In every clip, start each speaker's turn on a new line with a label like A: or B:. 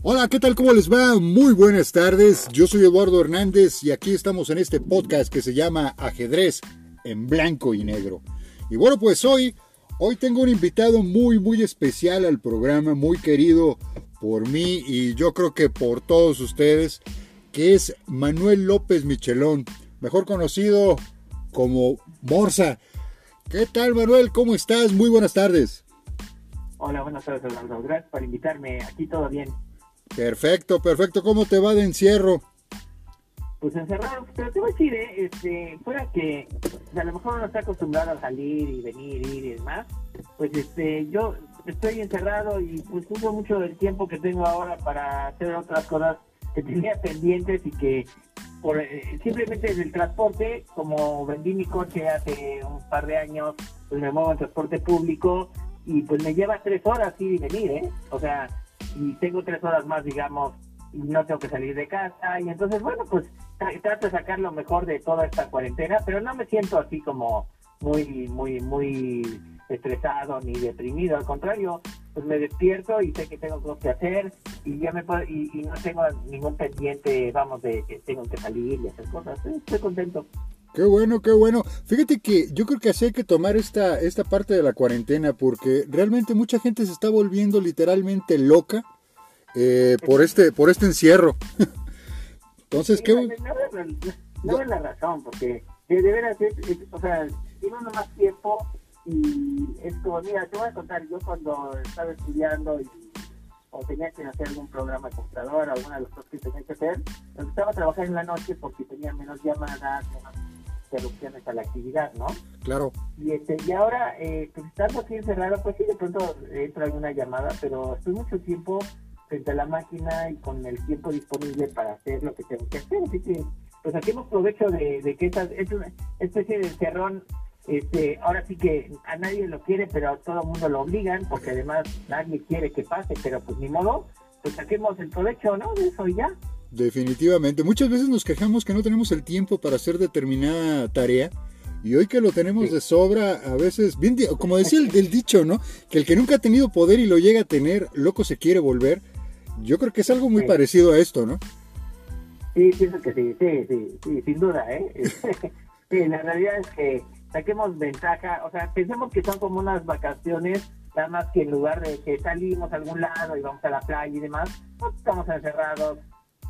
A: Hola, ¿qué tal? ¿Cómo les va? Muy buenas tardes. Yo soy Eduardo Hernández y aquí estamos en este podcast que se llama Ajedrez en blanco y negro. Y bueno, pues hoy, hoy tengo un invitado muy, muy especial al programa, muy querido por mí y yo creo que por todos ustedes, que es Manuel López Michelón, mejor conocido como Morsa. ¿Qué tal, Manuel? ¿Cómo estás? Muy buenas tardes.
B: Hola, buenas tardes, Eduardo. Gracias por invitarme. Aquí todo bien.
A: Perfecto, perfecto. ¿Cómo te va de encierro?
B: Pues encerrado, pero te voy a decir, ¿eh? este, fuera que a lo mejor uno está acostumbrado a salir y venir, ir y demás, pues este, yo estoy encerrado y pues uso mucho del tiempo que tengo ahora para hacer otras cosas que tenía pendientes y que por eh, simplemente el transporte, como vendí mi coche hace un par de años, pues me muevo en transporte público y pues me lleva tres horas ir y venir, ¿eh? O sea, y tengo tres horas más, digamos, y no tengo que salir de casa. Y entonces, bueno, pues trato de sacar lo mejor de toda esta cuarentena, pero no me siento así como muy, muy, muy estresado ni deprimido. Al contrario, pues me despierto y sé que tengo cosas que hacer y ya me y, y, no tengo ningún pendiente, vamos, de que tengo que salir y hacer cosas. Estoy contento.
A: Qué bueno, qué bueno. Fíjate que yo creo que así hay que tomar esta, esta parte de la cuarentena porque realmente mucha gente se está volviendo literalmente loca eh, por este por este encierro. Entonces, ¿qué?
B: No, es la razón, porque de, veras, o sea, tiene uno más tiempo y es como, mira, te voy a contar, yo cuando estaba estudiando y, o tenía que hacer algún programa de computadora, alguna de las cosas que tenía que hacer, me gustaba trabajar en la noche porque tenía menos llamadas, menos interrupciones a la actividad, ¿no?
A: Claro.
B: Y este y ahora, eh, pues estando aquí encerrado, pues sí, de pronto entra alguna llamada, pero estoy mucho tiempo frente a la máquina y con el tiempo disponible para hacer lo que tengo que hacer. Así que, pues aquí hemos provecho de, de que esta es una especie de cerrón este, ahora sí que a nadie lo quiere, pero a todo el mundo lo obligan, porque además nadie quiere que pase, pero pues ni modo, pues saquemos el provecho, ¿no? De eso y ya.
A: Definitivamente. Muchas veces nos quejamos que no tenemos el tiempo para hacer determinada tarea. Y hoy que lo tenemos de sobra, a veces, bien, como decía el, dicho, ¿no? Que el que nunca ha tenido poder y lo llega a tener, loco se quiere volver. Yo creo que es algo muy parecido a esto, ¿no?
B: Sí, pienso que sí, sí, sí, sí sin duda, ¿eh? sí, la realidad es que saquemos ventaja, o sea, pensemos que son como unas vacaciones, nada más que en lugar de que salimos a algún lado y vamos a la playa y demás, estamos encerrados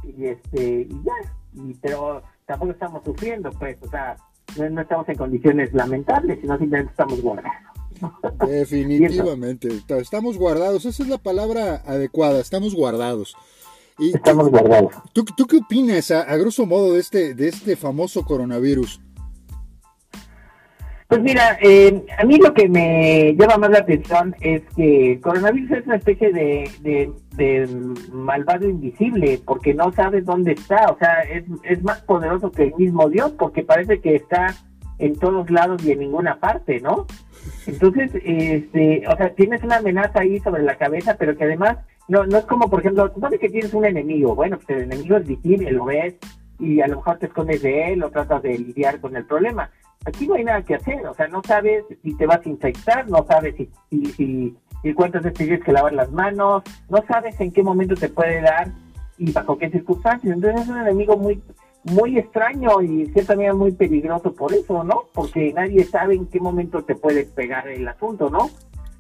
B: y este y ya, y, pero tampoco estamos sufriendo, pues, o sea, no, estamos en condiciones lamentables, sino simplemente estamos guardados.
A: Definitivamente, estamos guardados, esa es la palabra adecuada, estamos guardados.
B: Y, estamos guardados.
A: ¿tú, ¿Tú qué opinas a, a grosso modo de este, de este famoso coronavirus?
B: Pues mira, eh, a mí lo que me llama más la atención es que el coronavirus es una especie de, de, malvado invisible, porque no sabes dónde está, o sea, es, es más poderoso que el mismo Dios, porque parece que está en todos lados y en ninguna parte, ¿no? Entonces, este, o sea, tienes una amenaza ahí sobre la cabeza, pero que además no, no es como, por ejemplo, tú que tienes un enemigo, bueno, pues el enemigo es visible, lo ves, y a lo mejor te escondes de él o tratas de lidiar con el problema aquí no hay nada que hacer, o sea, no sabes si te vas a infectar, no sabes si, si, si, cuántas veces tienes que lavar las manos, no sabes en qué momento te puede dar y bajo qué circunstancias. Entonces es un enemigo muy muy extraño y ciertamente muy peligroso por eso, ¿no? Porque nadie sabe en qué momento te puede pegar el asunto, ¿no?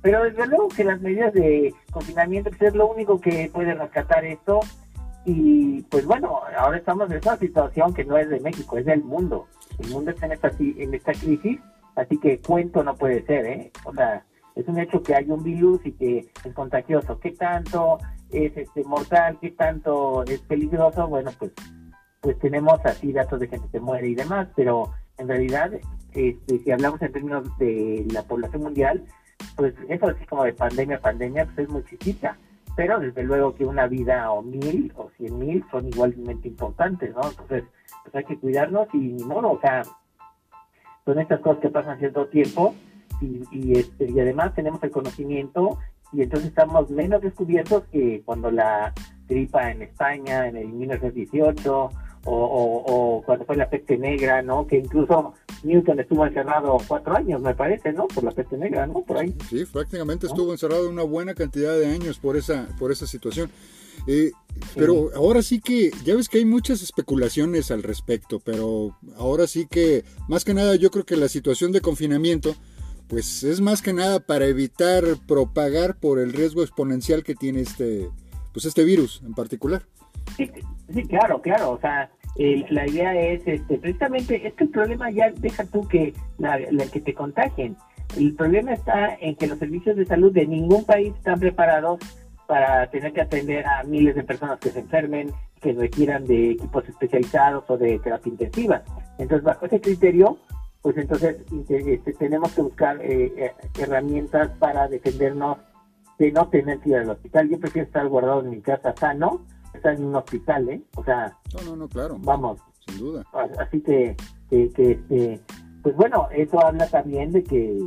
B: Pero desde luego que las medidas de confinamiento pues, es lo único que puede rescatar esto y pues bueno, ahora estamos en esa situación que no es de México, es del mundo. El mundo está en esta, en esta crisis, así que cuento no puede ser, ¿eh? O sea, es un hecho que hay un virus y que es contagioso. ¿Qué tanto es este mortal? ¿Qué tanto es peligroso? Bueno, pues pues tenemos así datos de gente que muere y demás, pero en realidad, este, si hablamos en términos de la población mundial, pues eso así como de pandemia pandemia, pues es muy chiquita pero desde luego que una vida o mil o cien mil son igualmente importantes, ¿no? Entonces, pues hay que cuidarnos y ni modo, o sea, son estas cosas que pasan cierto tiempo y, y, este, y además tenemos el conocimiento y entonces estamos menos descubiertos que cuando la gripa en España en el 1918 o, cuando fue la peste negra, ¿no? Que incluso Newton estuvo encerrado cuatro años, me parece, ¿no? Por la peste negra, ¿no? Por ahí.
A: Sí, prácticamente estuvo encerrado una buena cantidad de años por esa, por esa situación. Eh, pero ahora sí que, ya ves que hay muchas especulaciones al respecto, pero ahora sí que, más que nada, yo creo que la situación de confinamiento, pues es más que nada para evitar propagar por el riesgo exponencial que tiene este, pues este virus en particular.
B: Sí, claro, claro, o sea, la idea es, este, precisamente, es que el problema ya deja tú que, la, que te contagien. El problema está en que los servicios de salud de ningún país están preparados para tener que atender a miles de personas que se enfermen, que requieran de equipos especializados o de terapia intensiva. Entonces, bajo ese criterio, pues entonces este, tenemos que buscar eh, eh, herramientas para defendernos de no tener que ir al hospital. Yo prefiero estar guardado en mi casa sano está en un hospital, ¿eh? O sea,
A: no, no, no, claro.
B: Vamos.
A: Sin duda.
B: Así que, que, que este, pues bueno, eso habla también de que,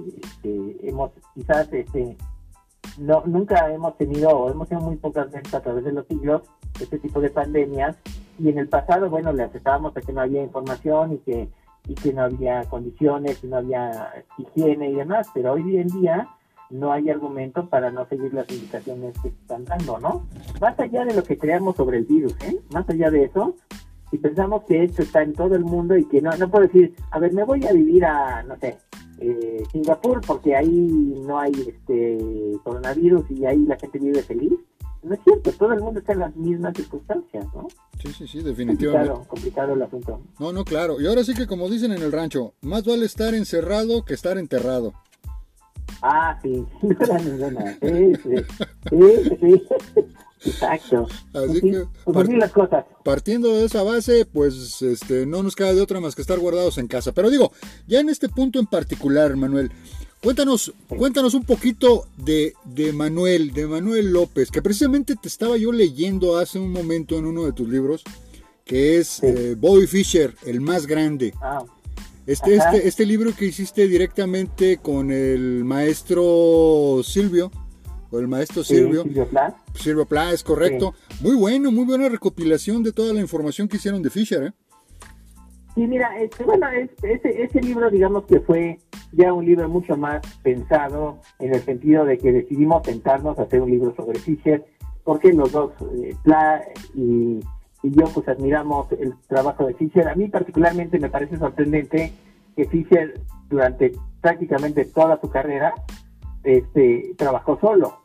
B: hemos, quizás, este, no, nunca hemos tenido, o hemos tenido muy pocas veces a través de los siglos, este tipo de pandemias, y en el pasado, bueno, le aceptábamos a que no había información y que, y que no había condiciones, y no había higiene y demás, pero hoy en día, no hay argumento para no seguir las indicaciones que están dando, ¿no? Más allá de lo que creamos sobre el virus, ¿eh? Más allá de eso, si pensamos que esto está en todo el mundo y que no, no puedo decir, a ver, me voy a vivir a, no sé, eh, Singapur porque ahí no hay este coronavirus y ahí la gente vive feliz. No es cierto, todo el mundo está en las mismas circunstancias, ¿no?
A: Sí, sí, sí, definitivamente.
B: Complicado, complicado el asunto.
A: No, no, claro. Y ahora sí que como dicen en el rancho, más vale estar encerrado que estar enterrado.
B: Ah, sí, era ninguna. Sí, sí, sí, Exacto. Así que, pues las cosas.
A: partiendo de esa base, pues este, no nos queda de otra más que estar guardados en casa. Pero digo, ya en este punto en particular, Manuel, cuéntanos, cuéntanos un poquito de, de Manuel, de Manuel López, que precisamente te estaba yo leyendo hace un momento en uno de tus libros, que es eh, Bobby Fischer, el más grande. Ah. Este, este, este, libro que hiciste directamente con el maestro Silvio, o el maestro Silvio.
B: Silvio Pla.
A: Silvio Pla, es correcto. Muy bueno, muy buena recopilación de toda la información que hicieron de Fisher, ¿eh?
B: Sí, mira, este, bueno, ese, ese libro, digamos que fue ya un libro mucho más pensado en el sentido de que decidimos sentarnos a hacer un libro sobre Fisher, porque los dos, eh, Pla y yo pues admiramos el trabajo de Fischer. A mí particularmente me parece sorprendente que Fischer durante prácticamente toda su carrera este, trabajó solo.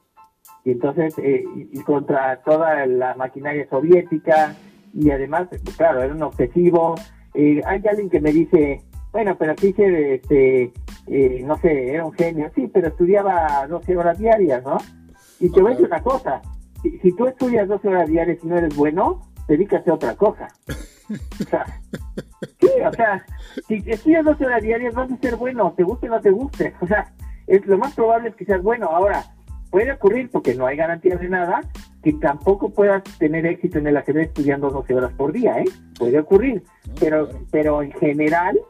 B: Y entonces, eh, y, contra toda la maquinaria soviética, y además, claro, era un obsesivo. Eh, hay alguien que me dice, bueno, pero Fischer, este, eh, no sé, era un genio, sí, pero estudiaba 12 horas diarias, ¿no? Y te voy a decir una cosa, si, si tú estudias 12 horas diarias y no eres bueno, dedícate a otra cosa. O sea, sí, o sea, si estudias 12 horas diarias vas a ser bueno, te guste o no te guste. O sea, es lo más probable es que seas bueno. Ahora, puede ocurrir, porque no hay garantías de nada, que tampoco puedas tener éxito en el ajedrez estudiando 12 horas por día, ¿eh? Puede ocurrir, pero, pero en general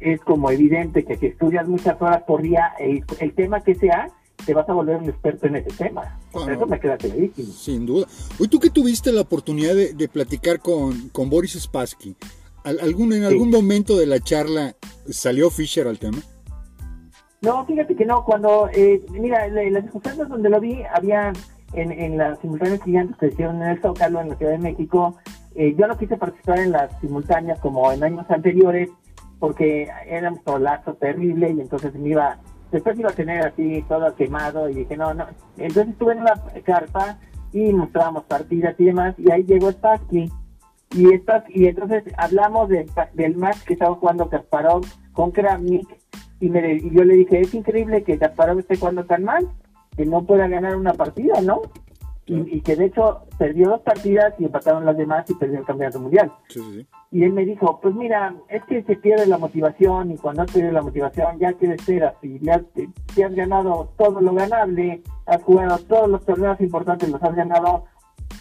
B: es como evidente que si estudias muchas horas por día, el, el tema que sea, te vas a volver un experto en ese tema. Eso me queda clarísimo.
A: Sin duda. Hoy tú que tuviste la oportunidad de, platicar con, con, Boris Spassky, ¿algún, ¿en algún momento de la charla salió Fisher al tema?
B: No, fíjate que no. Cuando, eh, mira, en las circunstancias donde lo vi, había en, en las simultáneas gigantes que hicieron en el Zócalo, en la Ciudad de México, eh, yo no quise participar en las simultáneas como en años anteriores, porque era un solazo terrible y entonces me iba después iba a tener así todo quemado y dije, no, no. Entonces estuve en la carpa y mostrábamos partidas y demás y ahí llegó Spassky. Y, y entonces hablamos de, del match que estaba jugando Kasparov con Kramnik y, me, y yo le dije, es increíble que Kasparov esté jugando tan mal, que no pueda ganar una partida, ¿no? y, que de hecho perdió dos partidas y empataron las demás y perdió el campeonato mundial. Y él me dijo, pues mira, es que se pierde la motivación y cuando has perdido la motivación ya que esperas si, le has, si has ganado todo lo ganable, has jugado todos los torneos importantes, los has ganado,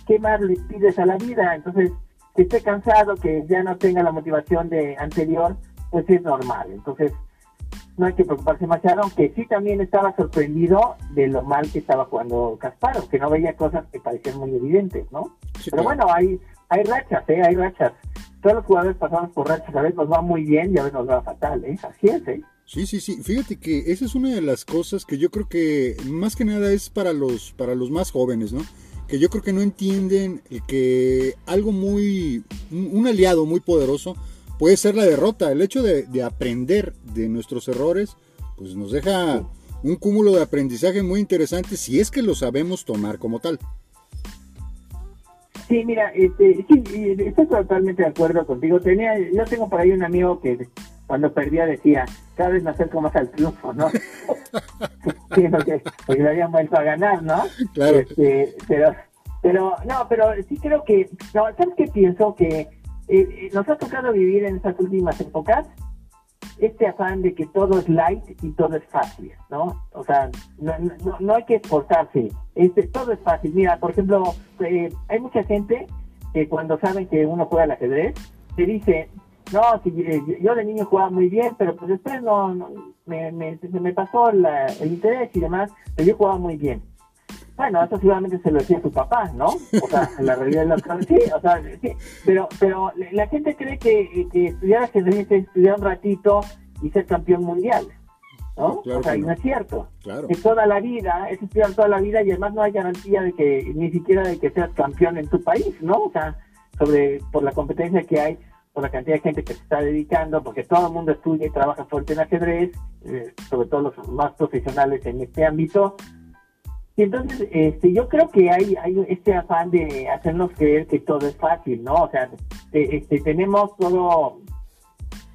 B: ¿qué más le pides a la vida? Entonces, que esté cansado, que ya no tenga la motivación de anterior, pues es normal. Entonces, no hay que preocuparse demasiado, aunque sí también estaba sorprendido de lo mal que estaba jugando Casparo, que no veía cosas que parecían muy evidentes, ¿no? Pero bueno, hay, hay rachas, ¿eh? Hay rachas. todos los jugadores pasamos por rachas, a veces nos va muy bien y a veces nos va fatal, ¿eh? Así es, ¿eh?
A: Sí, sí, sí. Fíjate que esa es una de las cosas que yo creo que más que nada es para los, para los más jóvenes, ¿no? Que yo creo que no entienden que algo muy, un aliado muy poderoso puede ser la derrota. El hecho de, aprender de nuestros errores, pues nos deja un cúmulo de aprendizaje muy interesante si es que lo sabemos tomar como tal.
B: Sí, mira, este, sí, estoy totalmente de acuerdo contigo. Tenía, yo tengo por ahí un amigo que cuando perdía decía, cada vez me acerco más al triunfo, ¿no? sí, porque, porque lo habían vuelto a ganar, ¿no?
A: Claro.
B: Este, pero, pero, no, pero sí creo que, no, ¿sabes qué pienso? Que eh, eh, nos ha tocado vivir en estas últimas épocas este afán de que todo es light y todo es fácil, ¿no? O sea, no, no, hay que esforzarse, este, todo es fácil. Mira, por ejemplo, eh, hay mucha gente que cuando saben que uno juega al ajedrez, te dice, no, si, yo de niño jugaba muy bien, pero pues después no, me, me, me, pasó el interés y demás, pero yo jugaba muy bien. Bueno, eso seguramente se lo decía su papá, ¿no? O sea, en la realidad de las cosas, sí, o sea, sí, pero, pero la gente cree que, que estudiar ajedrez es estudiar un ratito y ser campeón mundial, ¿no? o sea, y no es cierto.
A: Claro.
B: Es toda la vida, es estudiar toda la vida y además no hay garantía de que, ni siquiera de que seas campeón en tu país, ¿no? O sea, sobre, por la competencia que hay, por la cantidad de gente que se está dedicando, porque todo el mundo estudia y trabaja fuerte en ajedrez, eh, sobre todo los más profesionales en este ámbito, y entonces, este, yo creo que hay, hay este afán de hacernos creer que todo es fácil, ¿no? O sea, este, tenemos todo,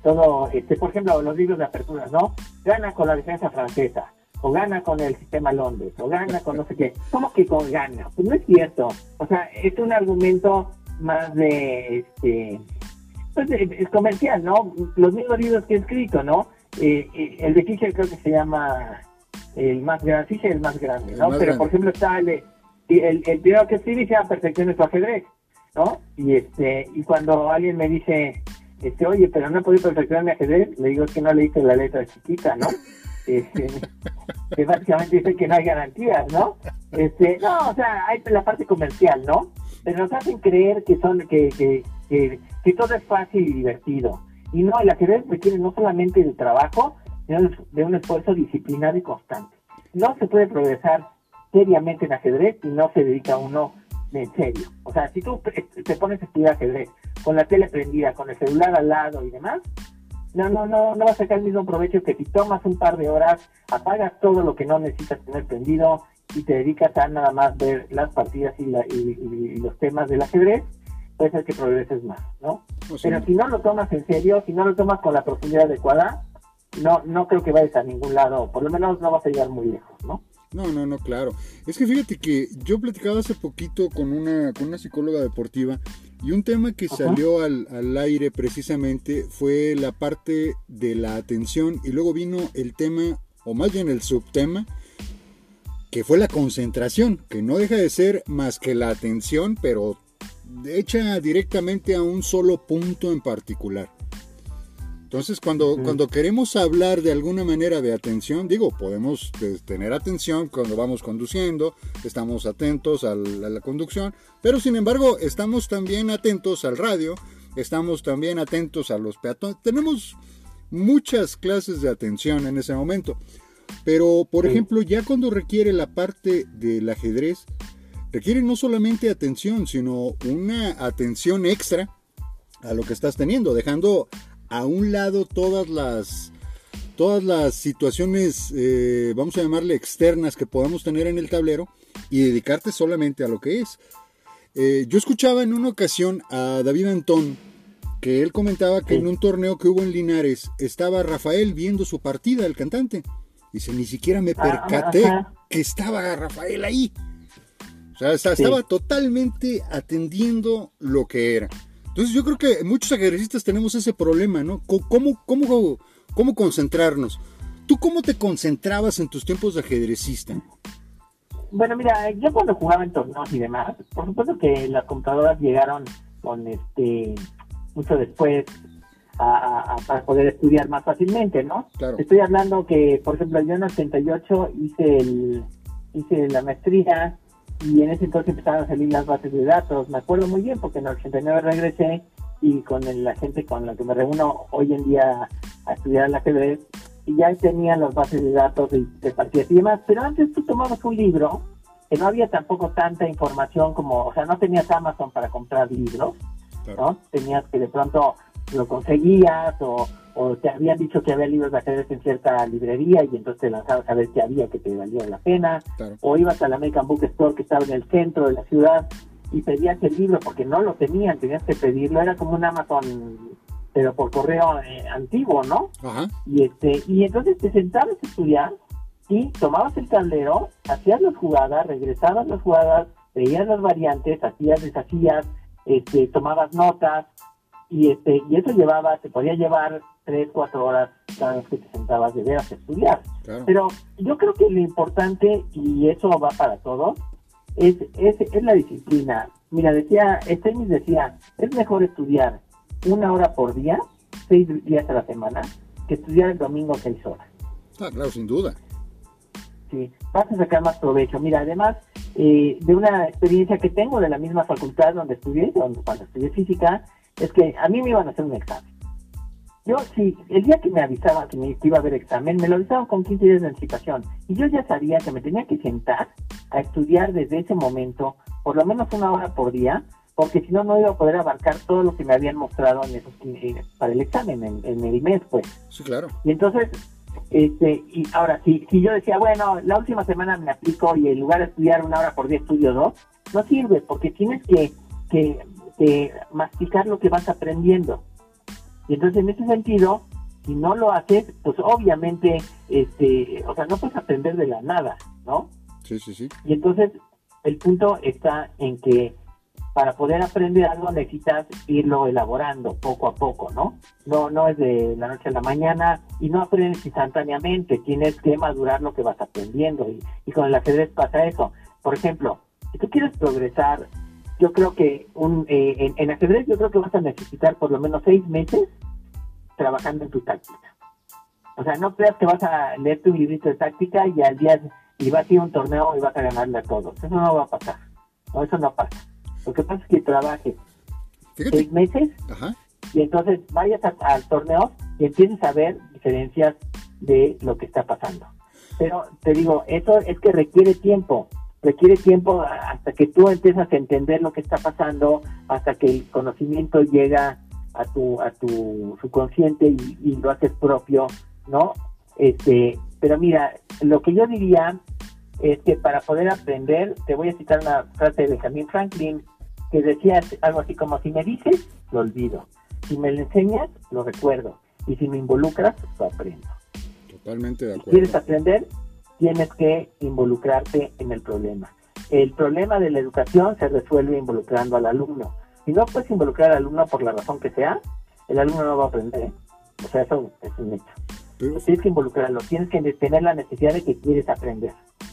B: todo, este, por ejemplo, los libros de apertura, ¿no? Gana con la defensa francesa, o gana con el sistema Londres, o gana con no sé qué. ¿Cómo que con gana? Pues no es cierto. O sea, es un argumento más de, este, pues es comercial, ¿no? Los mismos libros que he escrito, ¿no? Eh, eh, el de Fischer creo que se llama el más grande, sí, el más grande, ¿no? Pero por ejemplo está el, el, el primero que escribí se llama Perfección tu ajedrez, ¿no? Y este, y cuando alguien me dice, este, oye, pero no he podido perfeccionar mi ajedrez, le digo que no le hice la letra chiquita, ¿no? Este, que básicamente dice que no hay garantías, ¿no? Este, no, o sea, hay la parte comercial, ¿no? Pero nos hacen creer que son, que, que, que, que todo es fácil y divertido. Y no, el ajedrez requiere no solamente el trabajo, de un esfuerzo disciplinado y constante. No se puede progresar seriamente en ajedrez y no se dedica uno en serio. O sea, si tú te pones a estudiar ajedrez con la tele prendida, con el celular al lado y demás, no, no, no, no vas a sacar el mismo provecho que si tomas un par de horas, apagas todo lo que no necesitas tener prendido y te dedicas a nada más ver las partidas y, los temas del ajedrez, puede ser que progreses más, ¿no? Pues Pero si no lo tomas en serio, si no lo tomas con la profundidad adecuada, no, no creo que vayas a ningún lado, por lo menos no vas a llegar muy lejos, ¿no?
A: No, no, no, claro. Es que fíjate que yo platicaba hace poquito con una, con una psicóloga deportiva y un tema que salió al, al, aire precisamente fue la parte de la atención y luego vino el tema, o más bien el subtema, que fue la concentración, que no deja de ser más que la atención, pero hecha directamente a un solo punto en particular. Entonces, cuando, cuando queremos hablar de alguna manera de atención, digo, podemos tener atención cuando vamos conduciendo, estamos atentos a la, conducción, pero sin embargo, estamos también atentos al radio, estamos también atentos a los peatones. Tenemos muchas clases de atención en ese momento. Pero, por ejemplo, ya cuando requiere la parte del ajedrez, requiere no solamente atención, sino una atención extra a lo que estás teniendo, dejando a un lado todas las todas las situaciones, eh, vamos a llamarle externas que podamos tener en el tablero y dedicarte solamente a lo que es. Eh, yo escuchaba en una ocasión a David Antón que él comentaba que en un torneo que hubo en Linares estaba Rafael viendo su partida, el cantante. Dice, ni siquiera me ah, percaté que estaba Rafael ahí. O sea, estaba totalmente atendiendo lo que era. Entonces yo creo que muchos ajedrecistas tenemos ese problema, ¿no? ¿Cómo, cómo, cómo concentrarnos? ¿Tú cómo te concentrabas en tus tiempos de ajedrecista?
B: Bueno, mira, yo cuando jugaba en torneos y demás, por supuesto que las computadoras llegaron con este mucho después a, para poder estudiar más fácilmente, ¿no?
A: Claro.
B: Estoy hablando que, por ejemplo, yo en el 88 hice el hice la maestría y en ese entonces empezaron a salir las bases de datos. Me acuerdo muy bien porque en el 89 regresé y con la gente con la que me reúno hoy en día a estudiar el ajedrez, y ya tenían las bases de datos de, de partidas y demás, pero antes tú tomabas un libro, que no había tampoco tanta información como, o sea, no tenías Amazon para comprar libros, ¿no? Tenías que de pronto lo conseguías o, o te habían dicho que había libros de ajedrez en cierta librería y entonces te lanzabas a ver qué había que te valía la pena, o ibas a la American Book Store que estaba en el centro de la ciudad y pedías el libro porque no lo tenían, tenías que pedirlo, era como un Amazon pero por correo eh, antiguo, ¿no? Y este y entonces te sentabas a estudiar y tomabas el tablero, hacías las jugadas, regresabas las jugadas, veías las variantes, hacías, deshacías, este, tomabas notas y este y eso llevaba, te podía llevar tres, cuatro horas cada vez que te sentabas de veras a estudiar. Pero yo creo que lo importante, y eso va para todos, es, es, es la disciplina. Mira, decía, Estemis decía, es mejor estudiar una hora por día, seis días a la semana, que estudiar el domingo seis horas.
A: Ah, claro, sin duda.
B: Sí, vas a sacar más provecho. Mira, además eh, de una experiencia que tengo de la misma facultad donde estudié, donde, cuando estudié física, es que a mí me iban a hacer un examen. Yo, sí, el día que me avisaban que me iba a haber examen, me lo avisaban con 15 días de anticipación. Y yo ya sabía que me tenía que sentar a estudiar desde ese momento, por lo menos una hora por día, porque si no, no iba a poder abarcar todo lo que me habían mostrado en esos, para el examen, en, el mes, pues.
A: Sí, claro.
B: Y entonces, este, y ahora, si, si yo decía, bueno, la última semana me aplico y en lugar de estudiar una hora por día estudio dos, no sirve, porque tienes que, que, que masticar lo que vas aprendiendo. Y entonces, en ese sentido, si no lo haces, pues obviamente, este, o sea, no puedes aprender de la nada, ¿no?
A: Sí, sí, sí.
B: Y entonces, el punto está en que para poder aprender algo necesitas irlo elaborando poco a poco, ¿no? No, no es de la noche a la mañana y no aprendes instantáneamente, tienes que madurar lo que vas aprendiendo y, y con el ajedrez pasa eso. Por ejemplo, si tú quieres progresar, yo creo que un, eh, en, en, ajedrez yo creo que vas a necesitar por lo menos seis meses trabajando en tu táctica. O sea, no creas que vas a leer tu librito de táctica y al día y vas a ir a un torneo y vas a ganarle a todos. Eso no va a pasar. No, eso no pasa lo que pasa es que trabajes seis meses y entonces vayas al torneo y empieces a ver diferencias de lo que está pasando. Pero te digo, eso es que requiere tiempo, requiere tiempo hasta que tú empiezas a entender lo que está pasando, hasta que el conocimiento llega a tu a tu subconsciente y, y lo haces propio, ¿no? Este, pero mira, lo que yo diría es que para poder aprender, te voy a citar una frase de Benjamin Franklin, que decía algo así como, si me dices, lo olvido. Si me lo enseñas, lo recuerdo. Y si me involucras, lo aprendo.
A: Totalmente de acuerdo.
B: Si quieres aprender, tienes que involucrarte en el problema. El problema de la educación se resuelve involucrando al alumno. Si no puedes involucrar al alumno por la razón que sea, el alumno no va a aprender. ¿eh? O sea, eso es un hecho. Tienes que involucrarlo, tienes que tener la necesidad de que quieres aprender.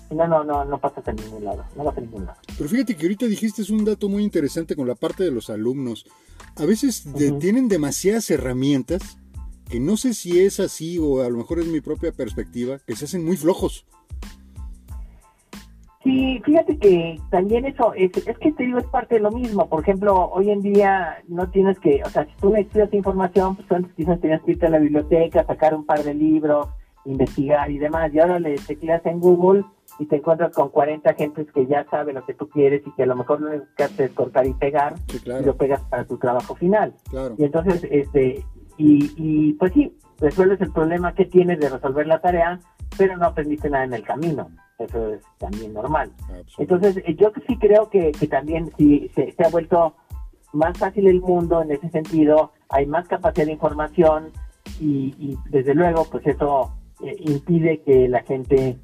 B: No, no, no, no pasas a ningún lado, no vas a ningún lado.
A: Pero fíjate que ahorita dijiste es un dato muy interesante con la parte de los alumnos. A veces tienen demasiadas herramientas que no sé si es así o a lo mejor es mi propia perspectiva, que se hacen muy flojos.
B: Sí, fíjate que también eso, es, es, que te digo, es parte de lo mismo. Por ejemplo, hoy en día no tienes que, o sea, si tú necesitas información, pues antes quizás tenías que irte a la biblioteca, sacar un par de libros, investigar y demás. Y ahora le tecleas en Google y te encuentras con 40 gentes que ya saben lo que tú quieres y que a lo mejor lo único que haces es cortar y pegar y lo pegas para tu trabajo final. Y entonces, este, y, y pues sí, resuelves el problema que tienes de resolver la tarea, pero no aprendiste nada en el camino. Eso es también normal. Entonces, eh, yo sí creo que, que también sí, se, se ha vuelto más fácil el mundo en ese sentido, hay más capacidad de información y, y desde luego, pues eso eh, impide que la gente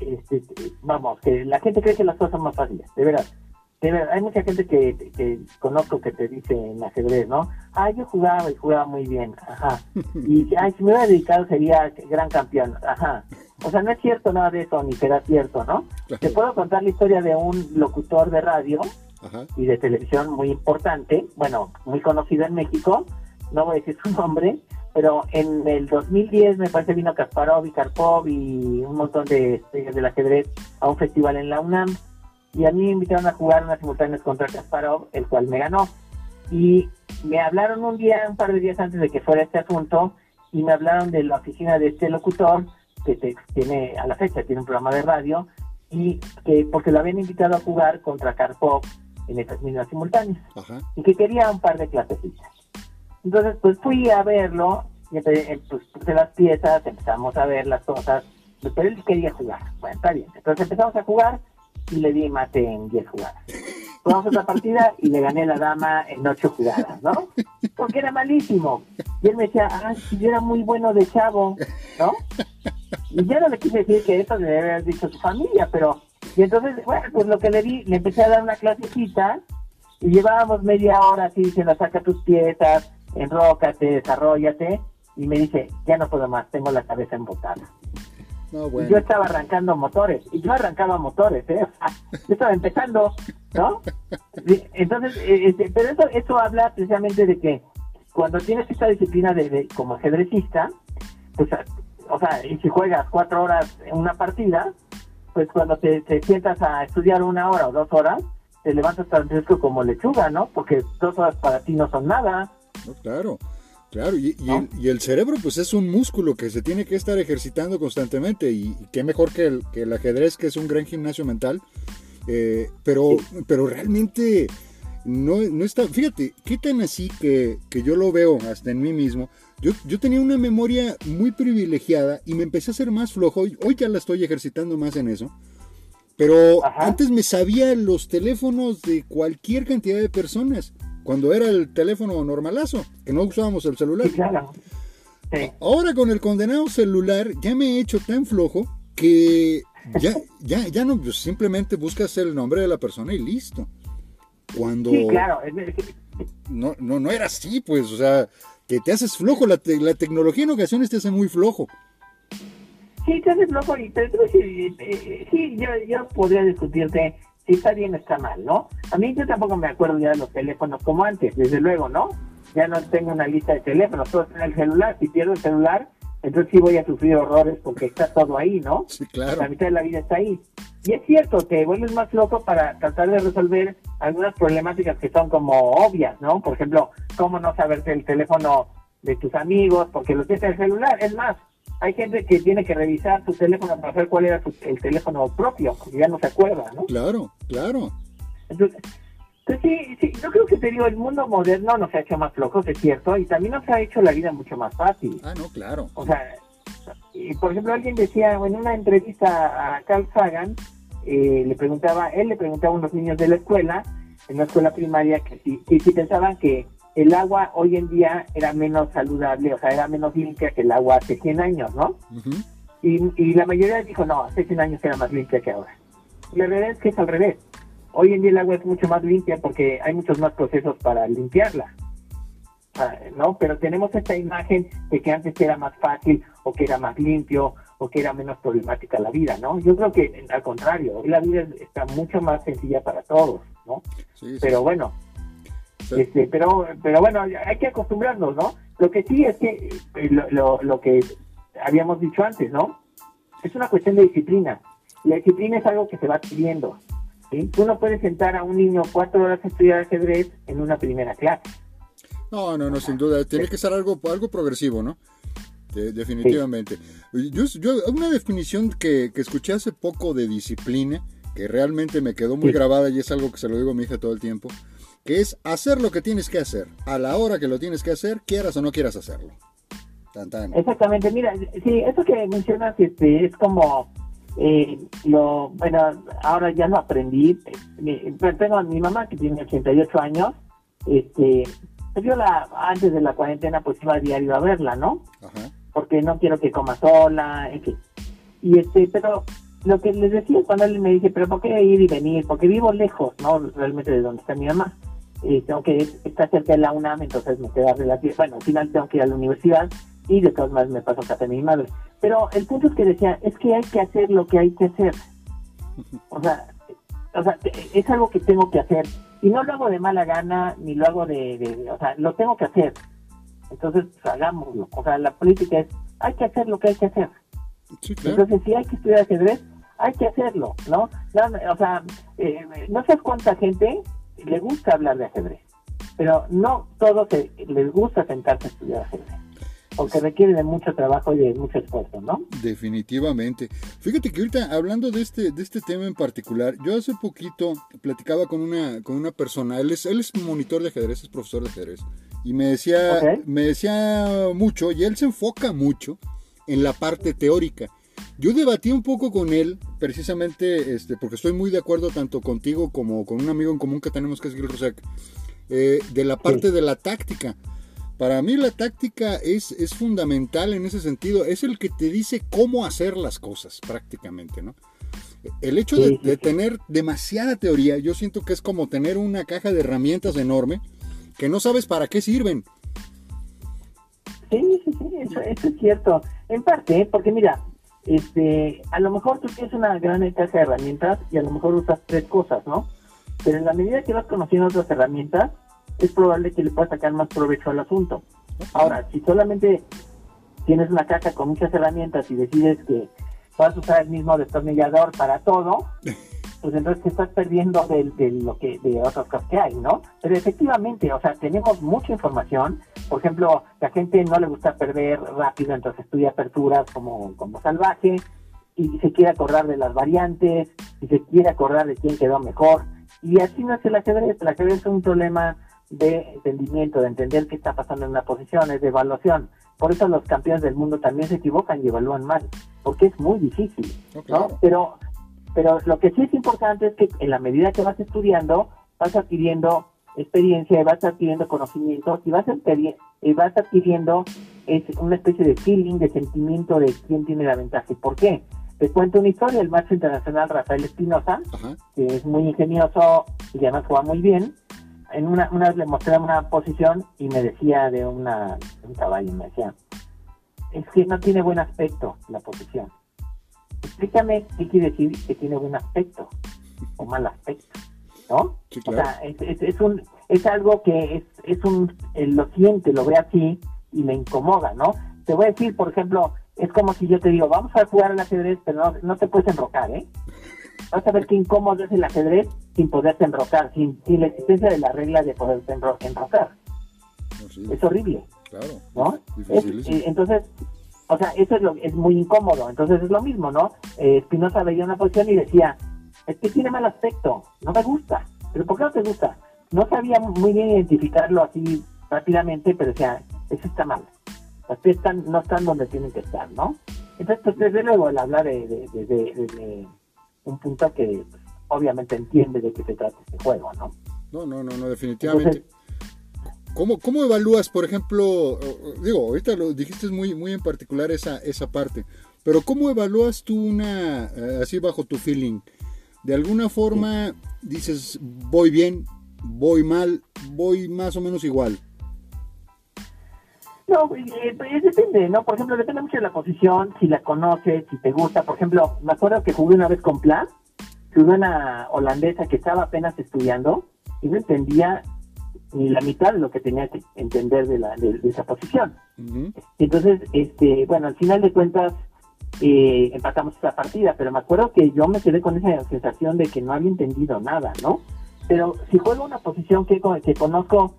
B: este, vamos, que la gente cree que las cosas son más fáciles, de verdad. De verdad, hay mucha gente que, que conozco que te dice en ajedrez, ¿no? Ah, yo jugaba y jugaba muy bien, ajá. Y ay, si me hubiera dedicado sería gran campeón, ajá. O sea, no es cierto nada de eso, ni será cierto, ¿no? Te puedo contar la historia de un locutor de radio y de televisión muy importante, bueno, muy conocido en México, no voy a decir su nombre, pero en el 2010 me parece vino Kasparov y Karpov y un montón de estrellas del ajedrez a un festival en la UNAM y a mí me invitaron a jugar unas simultáneas contra Kasparov, el cual me ganó. Y me hablaron un día, un par de días antes de que fuera este asunto, y me hablaron de la oficina de este locutor, que tiene a la fecha, tiene un programa de radio, y que porque lo habían invitado a jugar contra Karpov en estas mismas simultáneas, y que quería un par de clasecitas. Entonces, pues fui a verlo, y eh, pues puse las piezas, empezamos a ver las cosas, pero él quería jugar. Bueno, está bien. Entonces empezamos a jugar y le di mate en 10 jugadas. Jugamos otra partida y le gané la dama en 8 jugadas, ¿no? Porque era malísimo. Y él me decía, ah, si yo era muy bueno de chavo, ¿no? Y yo no le quise decir que eso le haber dicho a su familia, pero... Y entonces, bueno, pues lo que le di, le empecé a dar una clasecita y llevábamos media hora así diciendo, saca tus piezas, enrócate, desarrollate. Y me dice, ya no puedo más, tengo la cabeza embotada. Y yo estaba arrancando motores, y yo arrancaba motores, ¿eh? yo estaba empezando, ¿no? Entonces, eh, este, pero eso, eso habla precisamente de que cuando tienes esta disciplina de, como ajedrecista, pues, o sea, y si juegas cuatro horas en una partida, pues cuando te, sientas a estudiar una hora o dos horas, te levantas tan fresco como lechuga, ¿no? Porque dos horas para ti no son nada.
A: No, claro. Claro, y, el, cerebro pues es un músculo que se tiene que estar ejercitando constantemente y, qué mejor que el, que el, ajedrez que es un gran gimnasio mental, eh, pero, pero realmente no, no, está, fíjate, qué tan así que, que, yo lo veo hasta en mí mismo, yo, yo tenía una memoria muy privilegiada y me empecé a ser más flojo, hoy ya la estoy ejercitando más en eso, pero antes me sabía los teléfonos de cualquier cantidad de personas cuando era el teléfono normalazo, que no usábamos el celular. Ahora con el condenado celular ya me he hecho tan flojo que ya, ya, ya no, pues, simplemente buscas el nombre de la persona y listo. Cuando...
B: Sí, claro.
A: No, no, no era así, pues, o sea, que te haces flojo, la, la tecnología en ocasiones te hace muy flojo.
B: Sí, te haces flojo, y, pero sí, eh, sí yo, yo podría discutirte si está bien o está mal, ¿no? A mí yo tampoco me acuerdo ya de los teléfonos como antes, desde luego, ¿no? Ya no tengo una lista de teléfonos, está en el celular. Si pierdo el celular, entonces sí voy a sufrir horrores porque está todo ahí, ¿no?
A: Sí, claro.
B: La mitad de la vida está ahí. Y es cierto, te vuelves más loco para tratar de resolver algunas problemáticas que son como obvias, ¿no? Por ejemplo, cómo no saberte el teléfono de tus amigos porque lo tienes en el celular. Es más, hay gente que tiene que revisar su teléfono para saber cuál era el teléfono propio, porque ya no se acuerda, ¿no?
A: Claro, claro.
B: Entonces, pues sí, sí, yo creo que te digo, el mundo moderno nos ha hecho más flojos, es cierto, y también nos ha hecho la vida mucho más fácil.
A: Ah, no, claro.
B: O sea, y por ejemplo, alguien decía en una entrevista a Carl Sagan, eh, le preguntaba, él le preguntaba a unos niños de la escuela, en la escuela primaria, que si, que si pensaban que el agua hoy en día era menos saludable, o sea, era menos limpia que el agua hace 100 años, ¿no? y, la mayoría dijo, no, hace 100 años era más limpia que ahora. La verdad es que es al revés. Hoy en día el agua es mucho más limpia porque hay muchos más procesos para limpiarla. Ah, ¿no? Pero tenemos esta imagen de que antes era más fácil o que era más limpio o que era menos problemática la vida, ¿no? Yo creo que al contrario, hoy la vida está mucho más sencilla para todos, ¿no? Pero bueno, este, pero, pero bueno, hay que acostumbrarnos, ¿no? Lo que sí es que eh, lo, lo, que habíamos dicho antes, ¿no? Es una cuestión de disciplina. La disciplina es algo que se va adquiriendo. ¿sí? Tú no puedes sentar a un niño cuatro horas a estudiar ajedrez en una primera clase.
A: No, no, no, sin duda. Tiene que ser algo, algo progresivo, ¿no? definitivamente. Yo, yo, una definición que, que, escuché hace poco de disciplina, que realmente me quedó muy grabada y es algo que se lo digo a mi hija todo el tiempo, que es hacer lo que tienes que hacer, a la hora que lo tienes que hacer, quieras o no quieras hacerlo.
B: Exactamente, mira, sí, eso que mencionas este, es como eh, lo, bueno, ahora ya lo aprendí, tengo a mi mamá que tiene 88 años, este, pues yo la, antes de la cuarentena pues iba a diario a verla, ¿no? Porque no quiero que coma sola, en fin. Y este, pero lo que les decía cuando él me dice, pero ¿por qué ir y venir? Porque vivo lejos, ¿no? Realmente de donde está mi mamá eh, tengo que estar cerca de la UNAM, entonces me queda relativo, bueno, al final tengo que ir a la universidad y de todas maneras me paso a casa de mi madre. Pero el punto es que decía, es que hay que hacer lo que hay que hacer. O sea, o sea, es algo que tengo que hacer. Y no lo hago de mala gana, ni lo hago de, o sea, lo tengo que hacer. Entonces, pues, hagámoslo. O sea, la política es, hay que hacer lo que hay que hacer. Entonces, si hay que estudiar ajedrez, hay que hacerlo, ¿no? o sea, eh, no sé cuánta gente le gusta hablar de ajedrez. pero no todos les gusta sentarse a estudiar ajedrez porque requiere de mucho trabajo y de mucho esfuerzo, ¿no?
A: Definitivamente. Fíjate que ahorita hablando de este, de este tema en particular, yo hace poquito platicaba con una, con una persona, él es, él es monitor de ajedrez, es profesor de ajedrez, y me decía, me decía mucho, y él se enfoca mucho en la parte teórica. Yo debatí un poco con él, precisamente este, porque estoy muy de acuerdo tanto contigo como con un amigo en común que tenemos que es Gil Rosek, eh, de la parte de la táctica. Para mí la táctica es, es fundamental en ese sentido. Es el que te dice cómo hacer las cosas prácticamente, ¿no? El hecho de, tener demasiada teoría, yo siento que es como tener una caja de herramientas enorme que no sabes para qué sirven.
B: Sí, sí, sí, eso, es cierto. En parte, porque mira, este, a lo mejor tú tienes una gran caja de herramientas y a lo mejor usas tres cosas, ¿no? Pero en la medida que vas conociendo otras herramientas, es probable que le puedas sacar más provecho al asunto. Ahora, si solamente tienes una caja con muchas herramientas y decides que vas a usar el mismo destornillador para todo, pues entonces te estás perdiendo de, lo que de otras cosas que hay, ¿no? Pero efectivamente, o sea, tenemos mucha información. Por ejemplo, la gente no le gusta perder rápido, entonces estudia aperturas como, como salvaje y se quiere acordar de las variantes y se quiere acordar de quién quedó mejor. Y así no es el ajedrez. El ajedrez es un problema de entendimiento, de entender qué está pasando en una posición, es de evaluación. Por eso los campeones del mundo también se equivocan y evalúan mal, porque es muy difícil, ¿no? Pero, pero lo que sí es importante es que en la medida que vas estudiando, vas adquiriendo experiencia, vas adquiriendo conocimientos y vas, y vas adquiriendo es una especie de feeling, de sentimiento de quién tiene la ventaja. ¿Y por qué? Te cuento una historia, el maestro internacional Rafael Espinosa, que es muy ingenioso y además juega muy bien, en una, una vez le mostré una posición y me decía de una, un caballo, me decía, es que no tiene buen aspecto la posición. Explícame qué quiere decir que tiene buen aspecto o mal aspecto, ¿no? O sea, es, es, un, es algo que es, es un, lo siente, lo ve así y me incomoda, ¿no? Te voy a decir, por ejemplo, es como si yo te digo, vamos a jugar al ajedrez, pero no, no te puedes enrocar, ¿eh? vas a ver qué incómodo es el ajedrez sin poderse enrocar, sin, la existencia de la regla de poderse enrocar. Es horrible. Claro. ¿no? Eh, entonces, o sea, eso es, lo, es muy incómodo. Entonces es lo mismo, ¿no? Eh, Spinoza veía una posición y decía, es que tiene mal aspecto, no me gusta. ¿Pero por qué no te gusta? No sabía muy bien identificarlo así rápidamente, pero decía, eso está mal. Las piezas no están donde tienen que estar, ¿no? Entonces, pues, desde luego, el hablar de, de un punto que pues, obviamente entiende de qué se trata este juego, ¿no?
A: No, no, no, no definitivamente. ¿Cómo, ¿Cómo evalúas, por ejemplo, digo, ahorita lo dijiste muy, muy en particular esa, esa parte, pero ¿cómo evalúas tú una, eh, así bajo tu feeling? De alguna forma dices, voy bien, voy mal, voy más o menos igual.
B: No, eh, pues depende, ¿no? Por ejemplo, depende mucho de la posición, si la conoces, si te gusta. Por ejemplo, me acuerdo que jugué una vez con Pla, jugué una holandesa que estaba apenas estudiando y no entendía ni la mitad de lo que tenía que entender de, la, de, esa posición. Entonces, este, bueno, al final de cuentas, eh, empatamos esa partida, pero me acuerdo que yo me quedé con esa sensación de que no había entendido nada, ¿no? Pero si juego una posición que, que conozco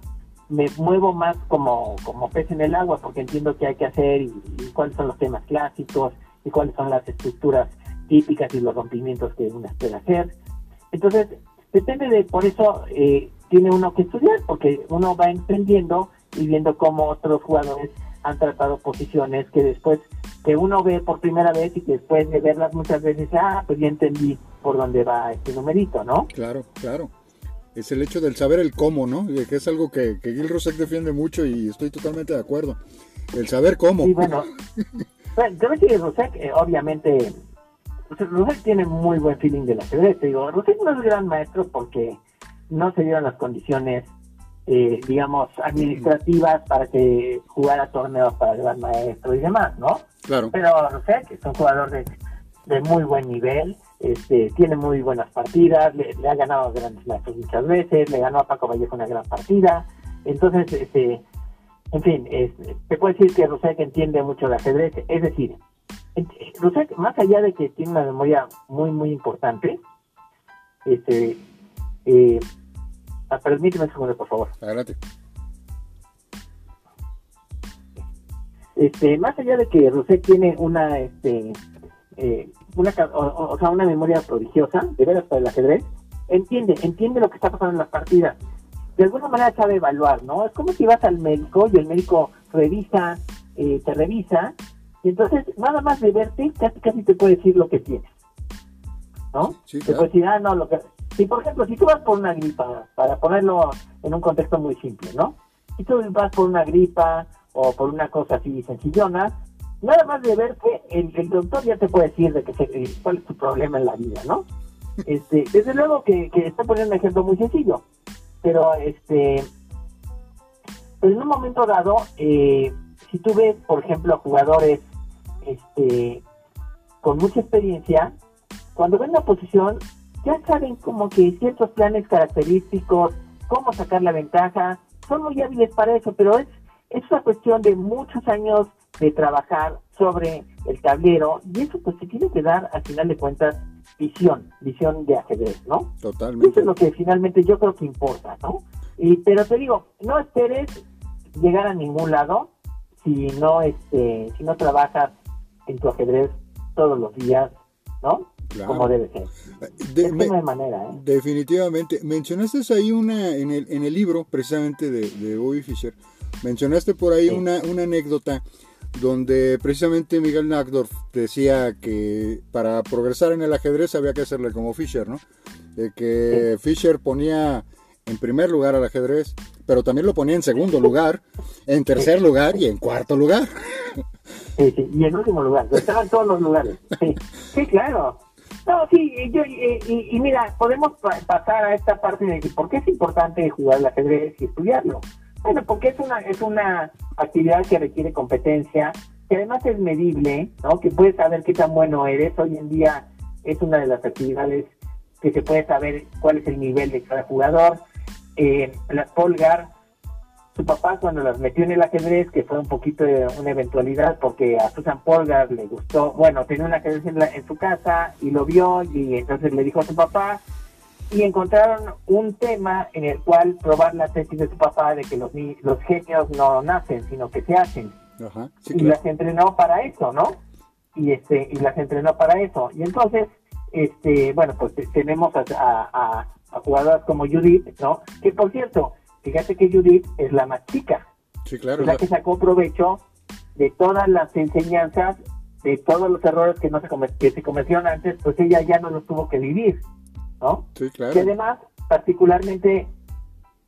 B: me muevo más como, como pez en el agua porque entiendo qué hay que hacer y, cuáles son los temas clásicos y cuáles son las estructuras típicas y los rompimientos que uno espera hacer. Entonces, depende de, por eso eh, tiene uno que estudiar porque uno va emprendiendo y viendo cómo otros jugadores han tratado posiciones que después que uno ve por primera vez y que después de verlas muchas veces, ah, pues ya entendí por dónde va este numerito, ¿no?
A: Claro, claro es el hecho del saber el cómo, ¿no? Que es algo que, que Gil Rosek defiende mucho y estoy totalmente de acuerdo. El saber cómo.
B: Sí, bueno, bueno yo que Rosek, eh, obviamente, Rosek tiene muy buen feeling de la ajedrez. digo, Rosek no es gran maestro porque no se dieron las condiciones, eh, digamos, administrativas para que jugara torneos para el gran maestro y demás, ¿no?
A: Claro.
B: Pero Rosek es un jugador de, de muy buen nivel este, tiene muy buenas partidas, le, ha ganado grandes maestros muchas veces, le ganó a Paco Vallejo una gran partida. Entonces, este, en fin, te puedo decir que Rosek entiende mucho de ajedrez. Es decir, Rosek, más allá de que tiene una memoria muy, muy importante, este, eh, Ah, permíteme un segundo, por favor.
A: Adelante.
B: Este, más allá de que Rosé tiene una, este, eh, una, o, sea, una memoria prodigiosa, de veras para el ajedrez, entiende, entiende lo que está pasando en las partidas. De alguna manera sabe evaluar, ¿no? Es como si vas al médico y el médico revisa, eh, te revisa, y entonces nada más de verte casi casi te puede decir lo que tienes, ¿no?
A: Sí,
B: Te
A: claro.
B: puede decir, ah, no, lo que... Si, por ejemplo, si tú vas por una gripa, para ponerlo en un contexto muy simple, ¿no? Si tú vas por una gripa o por una cosa así sencillona, nada más de verte, el, el doctor ya te puede decir de que se, cuál es tu problema en la vida, ¿no? Este, desde luego que, que está poniendo un ejemplo muy sencillo, pero este, pero en un momento dado, eh, si tú ves, por ejemplo, jugadores este, con mucha experiencia, cuando ven la posición, ya saben como que ciertos planes característicos, cómo sacar la ventaja, son muy hábiles para eso, pero es, es una cuestión de muchos años de trabajar sobre el tablero y eso pues se tiene que dar al final de cuentas visión, visión de ajedrez, ¿no? Eso
A: Totalmente.
B: es lo que finalmente yo creo que importa, ¿no? Y, pero te digo, no esperes llegar a ningún lado si no, este, si no trabajas en tu ajedrez todos los días, ¿no?
A: Claro.
B: Como debe ser.
A: De-
B: es que
A: me-
B: no hay manera, ¿eh?
A: Definitivamente. Mencionaste ahí una, en el, en el libro precisamente de, de Bobby Fischer, mencionaste por ahí
B: Sí.
A: una, una anécdota donde precisamente Miguel Nackdorf decía que para progresar en el ajedrez había que hacerle como Fischer, ¿no? De que Fischer ponía en primer lugar al ajedrez, pero también lo ponía en segundo lugar, en tercer lugar y en cuarto lugar.
B: Sí, sí, y en último lugar, estaba en todos los lugares. Sí, sí claro. No, sí, y, yo, y, y- y mira, podemos pa- pasar a esta parte de por qué es importante jugar al ajedrez y estudiarlo. Bueno, porque es una es una actividad que requiere competencia, que además es medible, ¿no? Que puedes saber qué tan bueno eres. Hoy en día es una de las actividades que se puede saber cuál es el nivel de cada jugador. Eh, las Polgar, su papá cuando las metió en el ajedrez, que fue un poquito de una eventualidad porque a Susan Polgar le gustó, bueno, tenía un ajedrez en, la- en su casa y lo vio y entonces le dijo a su papá y encontraron un tema en el cual probar la tesis de su papá de que los, los genios no nacen, sino que se hacen
A: Ajá, sí,
B: y las entrenó para eso, ¿no? Y este y las entrenó para eso. Y entonces, este, bueno, pues te- tenemos a, a- a- a jugadoras como Judith, ¿no? Que por cierto, fíjate que Judith es la más chica,
A: Sí, claro.
B: es la que sacó provecho de todas las enseñanzas, de todos los errores que no se, que se cometieron antes, pues ella ya no los tuvo que vivir, ¿no?
A: Sí, claro.
B: que además particularmente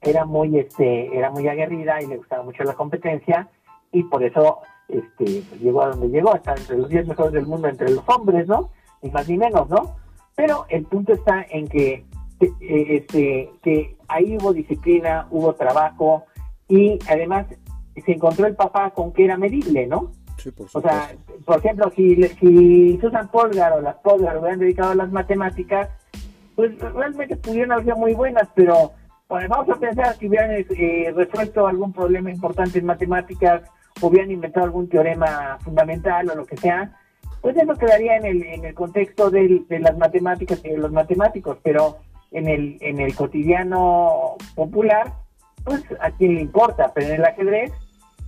B: era muy este era muy aguerrida y le gustaba mucho la competencia y por eso este pues, llegó a donde llegó está entre los 10 mejores del mundo entre los hombres no ni más ni menos no pero el punto está en que eh, este que ahí hubo disciplina hubo trabajo y además se encontró el papá con que era medible no
A: Sí, por
B: o sea, por ejemplo, si, si Susan Polgar o las Polgar hubieran dedicado a las matemáticas, pues realmente pudieron haber sido muy buenas, pero pues, vamos a pensar que hubieran eh, resuelto algún problema importante en matemáticas, o hubieran inventado algún teorema fundamental o lo que sea, pues eso quedaría en el, en el contexto del- de las matemáticas y de los matemáticos, pero en el, en el cotidiano popular, pues a quién le importa, pero en el ajedrez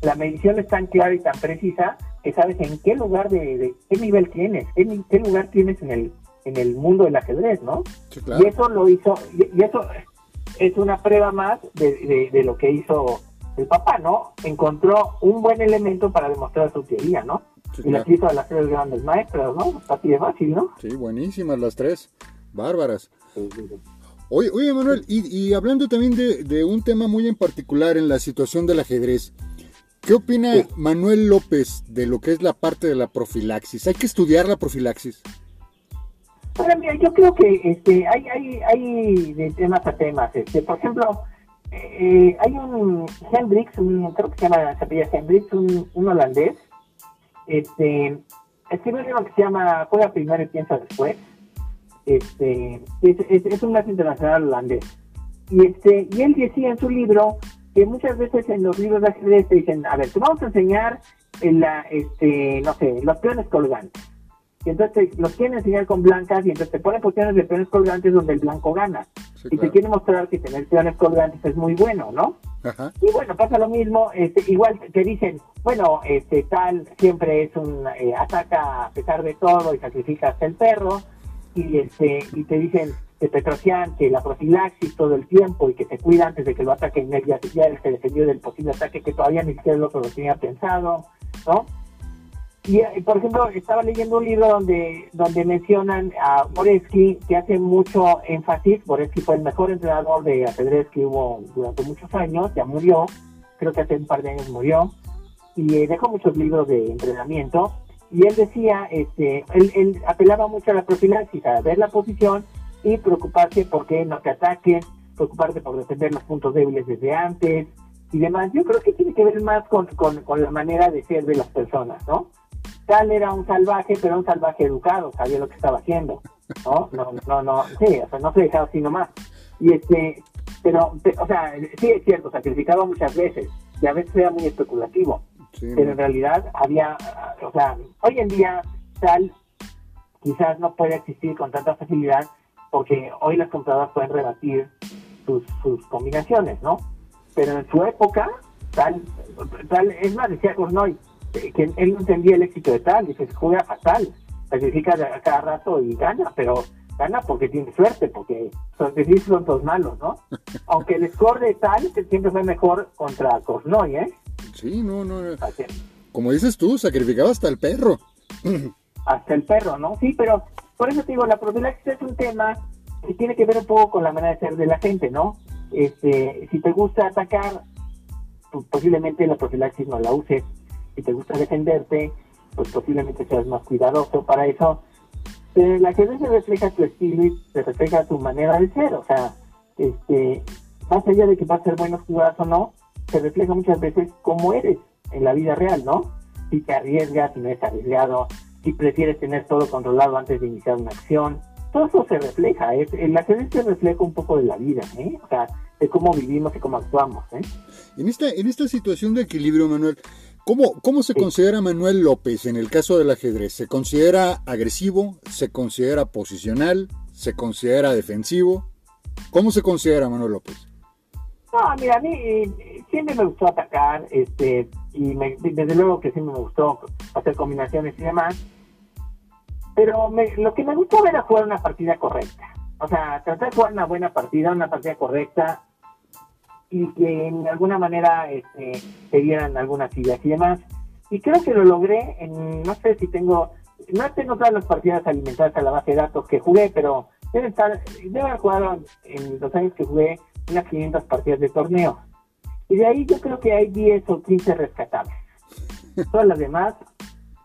B: la medición es tan clara y tan precisa que sabes en qué lugar de, de- qué nivel tienes, qué, ni- qué lugar tienes en el en el mundo del ajedrez, ¿no?
A: Sí, claro.
B: Y eso lo hizo, y, eso es una prueba más de, de- de lo que hizo el papá, ¿no? Encontró un buen elemento para demostrar su teoría, ¿no?
A: Sí,
B: y las
A: claro.
B: hizo a las tres grandes maestras, ¿no? Está así de fácil, ¿no?
A: Sí, buenísimas las tres. Bárbaras. Oye, oye Manuel, y, y hablando también de, de un tema muy en particular en la situación del ajedrez, ¿qué opina
B: Sí.
A: Manuel López de lo que es la parte de la profilaxis? ¿Hay que estudiar la profilaxis?
B: Mira, yo creo que este, hay, hay, hay de temas a temas. Este, por ejemplo, eh, hay un Hendrix, un, creo que se llama, se Hendrix, un, un holandés, este, escribió un libro que se llama Juega primero y piensa después. Este, es, es, es un más internacional holandés. Y, este, y él decía en su libro que muchas veces en los libros de ajedrez te dicen, a ver, te vamos a enseñar en la, este, no sé, los peones colgantes. Y entonces los quieren enseñar con blancas y entonces te ponen posiciones de peones colgantes donde el blanco gana. y te quiere mostrar que tener peones colgantes es muy bueno, ¿no? Y bueno, pasa lo mismo, este, igual te dicen, bueno, este tal siempre es un eh, ataca a pesar de todo y sacrifica hasta el perro, y este y te dicen que Petrosian que la profilaxis todo el tiempo y que se cuida antes de que lo ataquen, ya, ya él se defendió del posible ataque que todavía ni siquiera el otro lo tenía pensado, ¿no? Y, eh, por ejemplo, estaba leyendo un libro donde, donde mencionan a Boreski, que hace mucho énfasis. Boreski fue el mejor entrenador de ajedrez que hubo durante muchos años, ya murió, creo que hace un par de años murió, y eh, dejó muchos libros de entrenamiento. Y él decía, este, él, él apelaba mucho a la profilaxis, a ver la posición y preocuparse por que no te ataquen, preocuparse por defender los puntos débiles desde antes y demás. Yo creo que tiene que ver más con, con, con la manera de ser de las personas, ¿no? Tal era un salvaje, pero un salvaje educado, sabía lo que estaba haciendo, ¿no? No, no, no, sí, o sea, no se dejaba así nomás. Y este, pero, o sea, sí es cierto, sacrificaba muchas veces, y a veces era muy especulativo, pero en realidad había, o sea, hoy en día tal quizás no puede existir con tanta facilidad, porque hoy las computadoras pueden rebatir sus, sus combinaciones, ¿no? Pero en su época, tal, tal, es más, decía Cornoy, que él no entendía el éxito de tal, dice, se juega fatal, sacrifica a cada rato y gana, pero gana porque tiene suerte, porque son, son todos malos, ¿no? Aunque el score de tal siempre fue mejor contra Cornoy, ¿eh?
A: Sí, no, no. Como dices tú, sacrificaba hasta el perro.
B: hasta el perro, ¿no? Sí, pero por eso te digo, la profilaxis es un tema que tiene que ver un poco con la manera de ser de la gente, ¿no? Este, si te gusta atacar, pues posiblemente la profilaxis no la uses si te gusta defenderte, pues posiblemente seas más cuidadoso para eso. La ajedrez se refleja tu estilo y se refleja tu manera de ser, o sea, este, más allá de que vas a ser buenos jugadas o no, se refleja muchas veces cómo eres en la vida real, ¿no? Si te arriesgas, si no eres arriesgado, si prefieres tener todo controlado antes de iniciar una acción, todo eso se refleja, ¿eh? el ajedrez se refleja un poco de la vida, ¿eh? O sea, de cómo vivimos y cómo actuamos, ¿eh?
A: En esta, en esta situación de equilibrio, Manuel, ¿Cómo, ¿Cómo se considera Manuel López en el caso del ajedrez? ¿Se considera agresivo? ¿Se considera posicional? ¿Se considera defensivo? ¿Cómo se considera Manuel López?
B: No, mira, a mí siempre me gustó atacar, este, y desde luego que sí me gustó hacer combinaciones y demás, pero lo que me gustó era jugar una partida correcta. O sea, tratar de jugar una buena partida, una partida correcta, y que en alguna manera este, se dieran algunas ideas y demás. Y creo que lo logré, en, no sé si tengo, no tengo todas las partidas alimentadas a la base de datos que jugué, pero debe estar, debe haber jugado en los años que jugué unas 500 partidas de torneo. Y de ahí yo creo que hay 10 o 15 rescatables. Todas las demás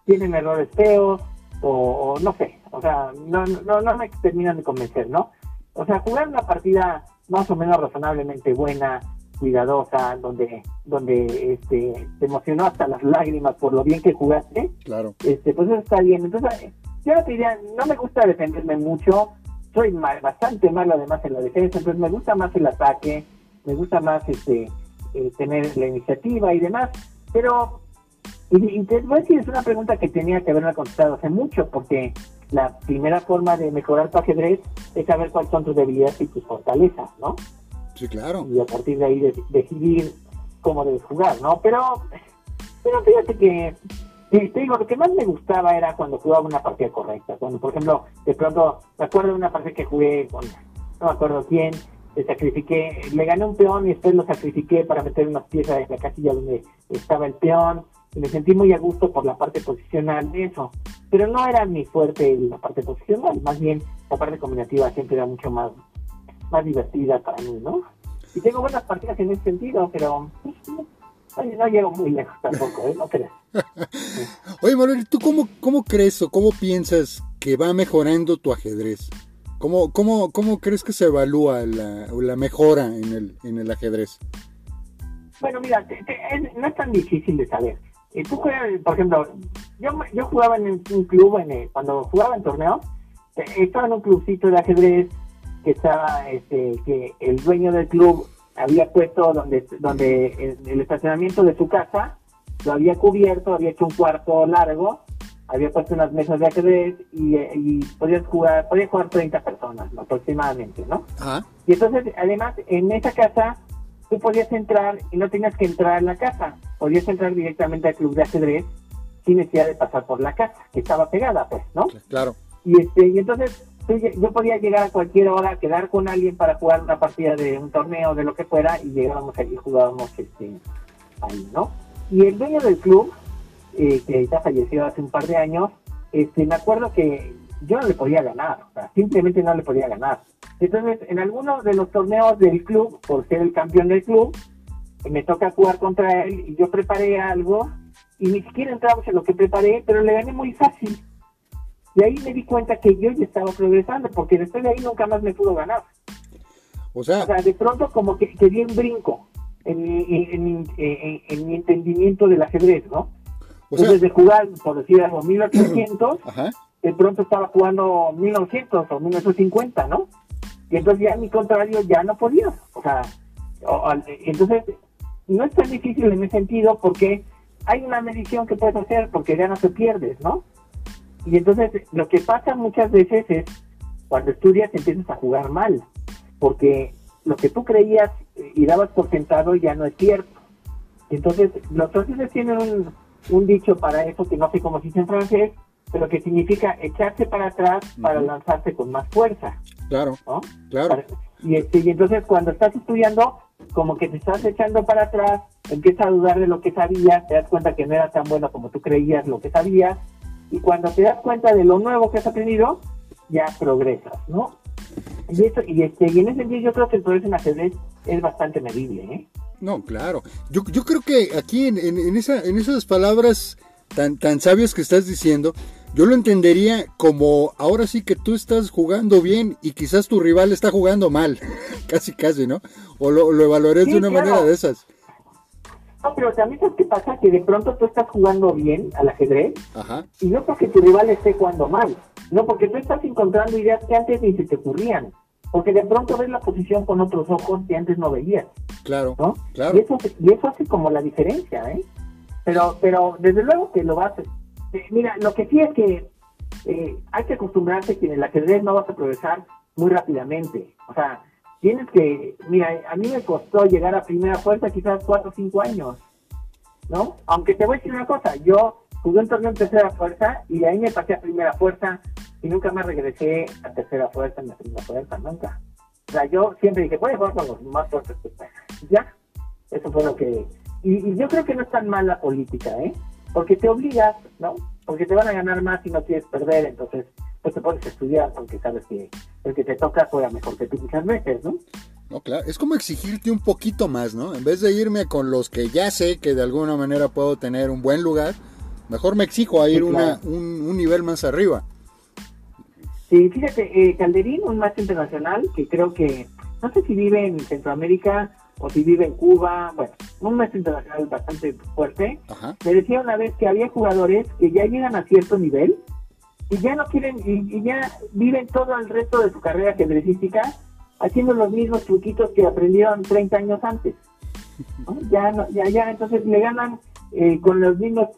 B: tienen errores feos o, no sé, o sea, no, no, no me terminan de convencer, ¿no? O sea, jugar una partida más o menos razonablemente buena, cuidadosa, donde, donde este, te emocionó hasta las lágrimas por lo bien que jugaste,
A: claro.
B: este, pues eso está bien. Entonces, yo te diría, no me gusta defenderme mucho, soy bastante malo además en la defensa, entonces me gusta más el ataque, me gusta más este eh, tener la iniciativa y demás, pero y, te voy a decir, es una pregunta que tenía que haberme contestado hace mucho, porque la primera forma de mejorar tu ajedrez es saber cuáles son tus debilidades y tus fortalezas, ¿no?
A: Sí, claro.
B: Y a partir de ahí decidir cómo debes jugar, ¿no? Pero, pero fíjate que, te digo, lo que más me gustaba era cuando jugaba una partida correcta. Cuando, por ejemplo, de pronto, me acuerdo de una partida que jugué con, no me acuerdo quién, le sacrifiqué, le gané un peón y después lo sacrifiqué para meter unas piezas en la casilla donde estaba el peón. Y me sentí muy a gusto por la parte posicional de eso. Pero no era mi fuerte la parte posicional, más bien la parte combinativa siempre era mucho más más divertida para mí, ¿no? Y tengo buenas partidas en ese sentido, pero no, llego muy lejos tampoco, ¿eh? No crees.
A: Oye, Manuel, ¿tú cómo, cómo crees o cómo piensas que va mejorando tu ajedrez? ¿Cómo, cómo, cómo crees que se evalúa la, la mejora en el, en el ajedrez?
B: Bueno, mira, no es tan difícil de saber. Eh, tú juegas, por ejemplo, yo, yo jugaba en un club, en cuando jugaba en torneos, eh, estaba en un clubcito de ajedrez que estaba, este, que el dueño del club había puesto donde, donde el, estacionamiento de su casa lo había cubierto, había hecho un cuarto largo había puesto unas mesas de ajedrez y, y podías jugar, podía jugar 30 personas aproximadamente, ¿no? Y entonces, además, en esa casa tú podías entrar y no tenías que entrar a la casa, podías entrar directamente al club de ajedrez sin necesidad de pasar por la casa, que estaba pegada, pues, ¿no?
A: Claro.
B: Y, este, y entonces yo podía llegar a cualquier hora, quedar con alguien para jugar una partida de un torneo, de lo que fuera, y llegábamos allí y jugábamos este, ahí, ¿no? Y el dueño del club, eh, que ya falleció hace un par de años, este, me acuerdo que yo no le podía ganar, simplemente no le podía ganar. Entonces, en algunos de los torneos del club, por ser el campeón del club, me toca jugar contra él y yo preparé algo y ni siquiera entramos en lo que preparé, pero le gané muy fácil. Y ahí me di cuenta que yo ya estaba progresando, porque después de ahí nunca más me pudo ganar. O sea, de pronto como que, que di un brinco en mi, en, mi entendimiento del ajedrez, ¿no? Entonces, de jugar, por decir algo, 1800, de pronto estaba jugando 1900 o 1950, ¿no? Y entonces ya mi contrario ya no podía. O sea, entonces no es tan difícil en ese sentido porque hay una medición que puedes hacer porque ya no se pierdes, ¿no? Y entonces lo que pasa muchas veces es cuando estudias empiezas a jugar mal, porque lo que tú creías y dabas por sentado ya no es cierto. Entonces los franceses tienen un, un dicho para eso que no sé cómo se dice en francés, pero que significa echarse para atrás para lanzarse con más fuerza.
A: Claro, claro.
B: y, este, y entonces cuando estás estudiando, como que te estás echando para atrás, empiezas a dudar de lo que sabías, te das cuenta que no era tan bueno como tú creías lo que sabías, y cuando te das cuenta de lo nuevo que has aprendido, ya progresas, ¿no? Y, esto, y, este, y en ese sentido yo creo que el progreso en ajedrez es bastante medible, ¿eh?
A: No, claro. Yo, yo creo que aquí en, en, esa, en esas palabras tan, tan sabias que estás diciendo, yo lo entendería como ahora sí que tú estás jugando bien y quizás tu rival está jugando mal, casi casi, ¿no? O lo, lo evaluaré de una manera de esas.
B: No, pero también sabes qué pasa, que de pronto tú estás jugando bien al ajedrez y no porque tu rival esté jugando mal, no porque tú estás encontrando ideas que antes ni se te ocurrían, porque de pronto ves la posición con otros ojos que antes no veías.
A: Claro, ¿no? claro.
B: Y eso, y eso hace como la diferencia, ¿eh? Pero, pero desde luego que lo vas a eh, mira, lo que sí es que eh, hay que acostumbrarse que en el ajedrez no vas a progresar muy rápidamente. O sea, tienes que, mira, a mí me costó llegar a primera fuerza quizás cuatro o cinco años, ¿no? Aunque te voy a decir una cosa, yo jugué un torneo en tercera fuerza y ahí me pasé a primera fuerza y nunca más regresé a tercera fuerza ni a primera fuerza, nunca. O sea, yo siempre dije, voy jugar con los más fuertes que Ya, eso fue lo que... Y, y yo creo que no es tan mal la política, ¿eh? porque te obligas, ¿no? Porque te van a ganar más y no quieres perder, entonces pues te pones a estudiar porque sabes que el que te toca juega mejor que tú muchas veces, ¿no?
A: No, claro, es como exigirte un poquito más, ¿no? En vez de irme con los que ya sé que de alguna manera puedo tener un buen lugar, mejor me exijo a ir una, un, nivel más arriba.
B: Sí, fíjate, eh, Calderín, un maestro internacional que creo que, no sé si vive en Centroamérica o si vive en Cuba, bueno, un maestro internacional bastante fuerte, me decía una vez que había jugadores que ya llegan a cierto nivel y ya no quieren, y, ya viven todo el resto de su carrera ajedrecística haciendo los mismos truquitos que aprendieron 30 años antes. Ya, no, ya, ya, entonces le ganan eh, con los mismos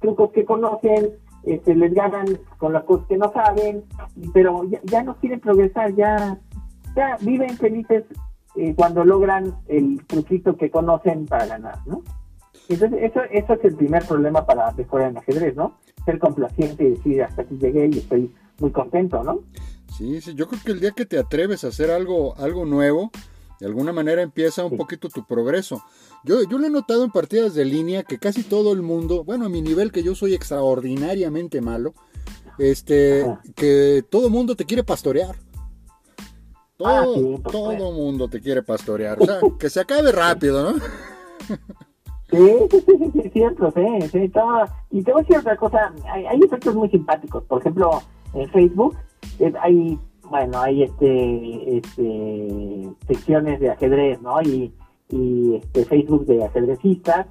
B: trucos que conocen, este, les ganan con las cosas que no saben, pero ya, ya no quieren progresar, ya, ya viven felices eh, cuando logran el truquito que conocen para ganar, ¿no? Entonces, eso, eso es el primer problema para mejorar en ajedrez, ¿no? Ser complaciente y decir, hasta aquí llegué y estoy muy contento, ¿no?
A: Sí, sí, yo creo que el día que te atreves a hacer algo, algo nuevo, de alguna manera empieza un poquito tu progreso. Yo, yo lo he notado en partidas de línea que casi todo el mundo, bueno, a mi nivel que yo soy extraordinariamente malo, este, que todo el mundo te quiere pastorear. Ah, todo, todo mundo te quiere pastorear. O sea, que se acabe rápido, ¿no?
B: Sí, sí, sí, sí, cierto, sí, sí, todo. Y te voy a decir otra cosa, hay, hay efectos muy simpáticos. Por ejemplo, en Facebook eh, hay, bueno, hay este, este, secciones de ajedrez, ¿no? Y, y este, Facebook de ajedrecistas,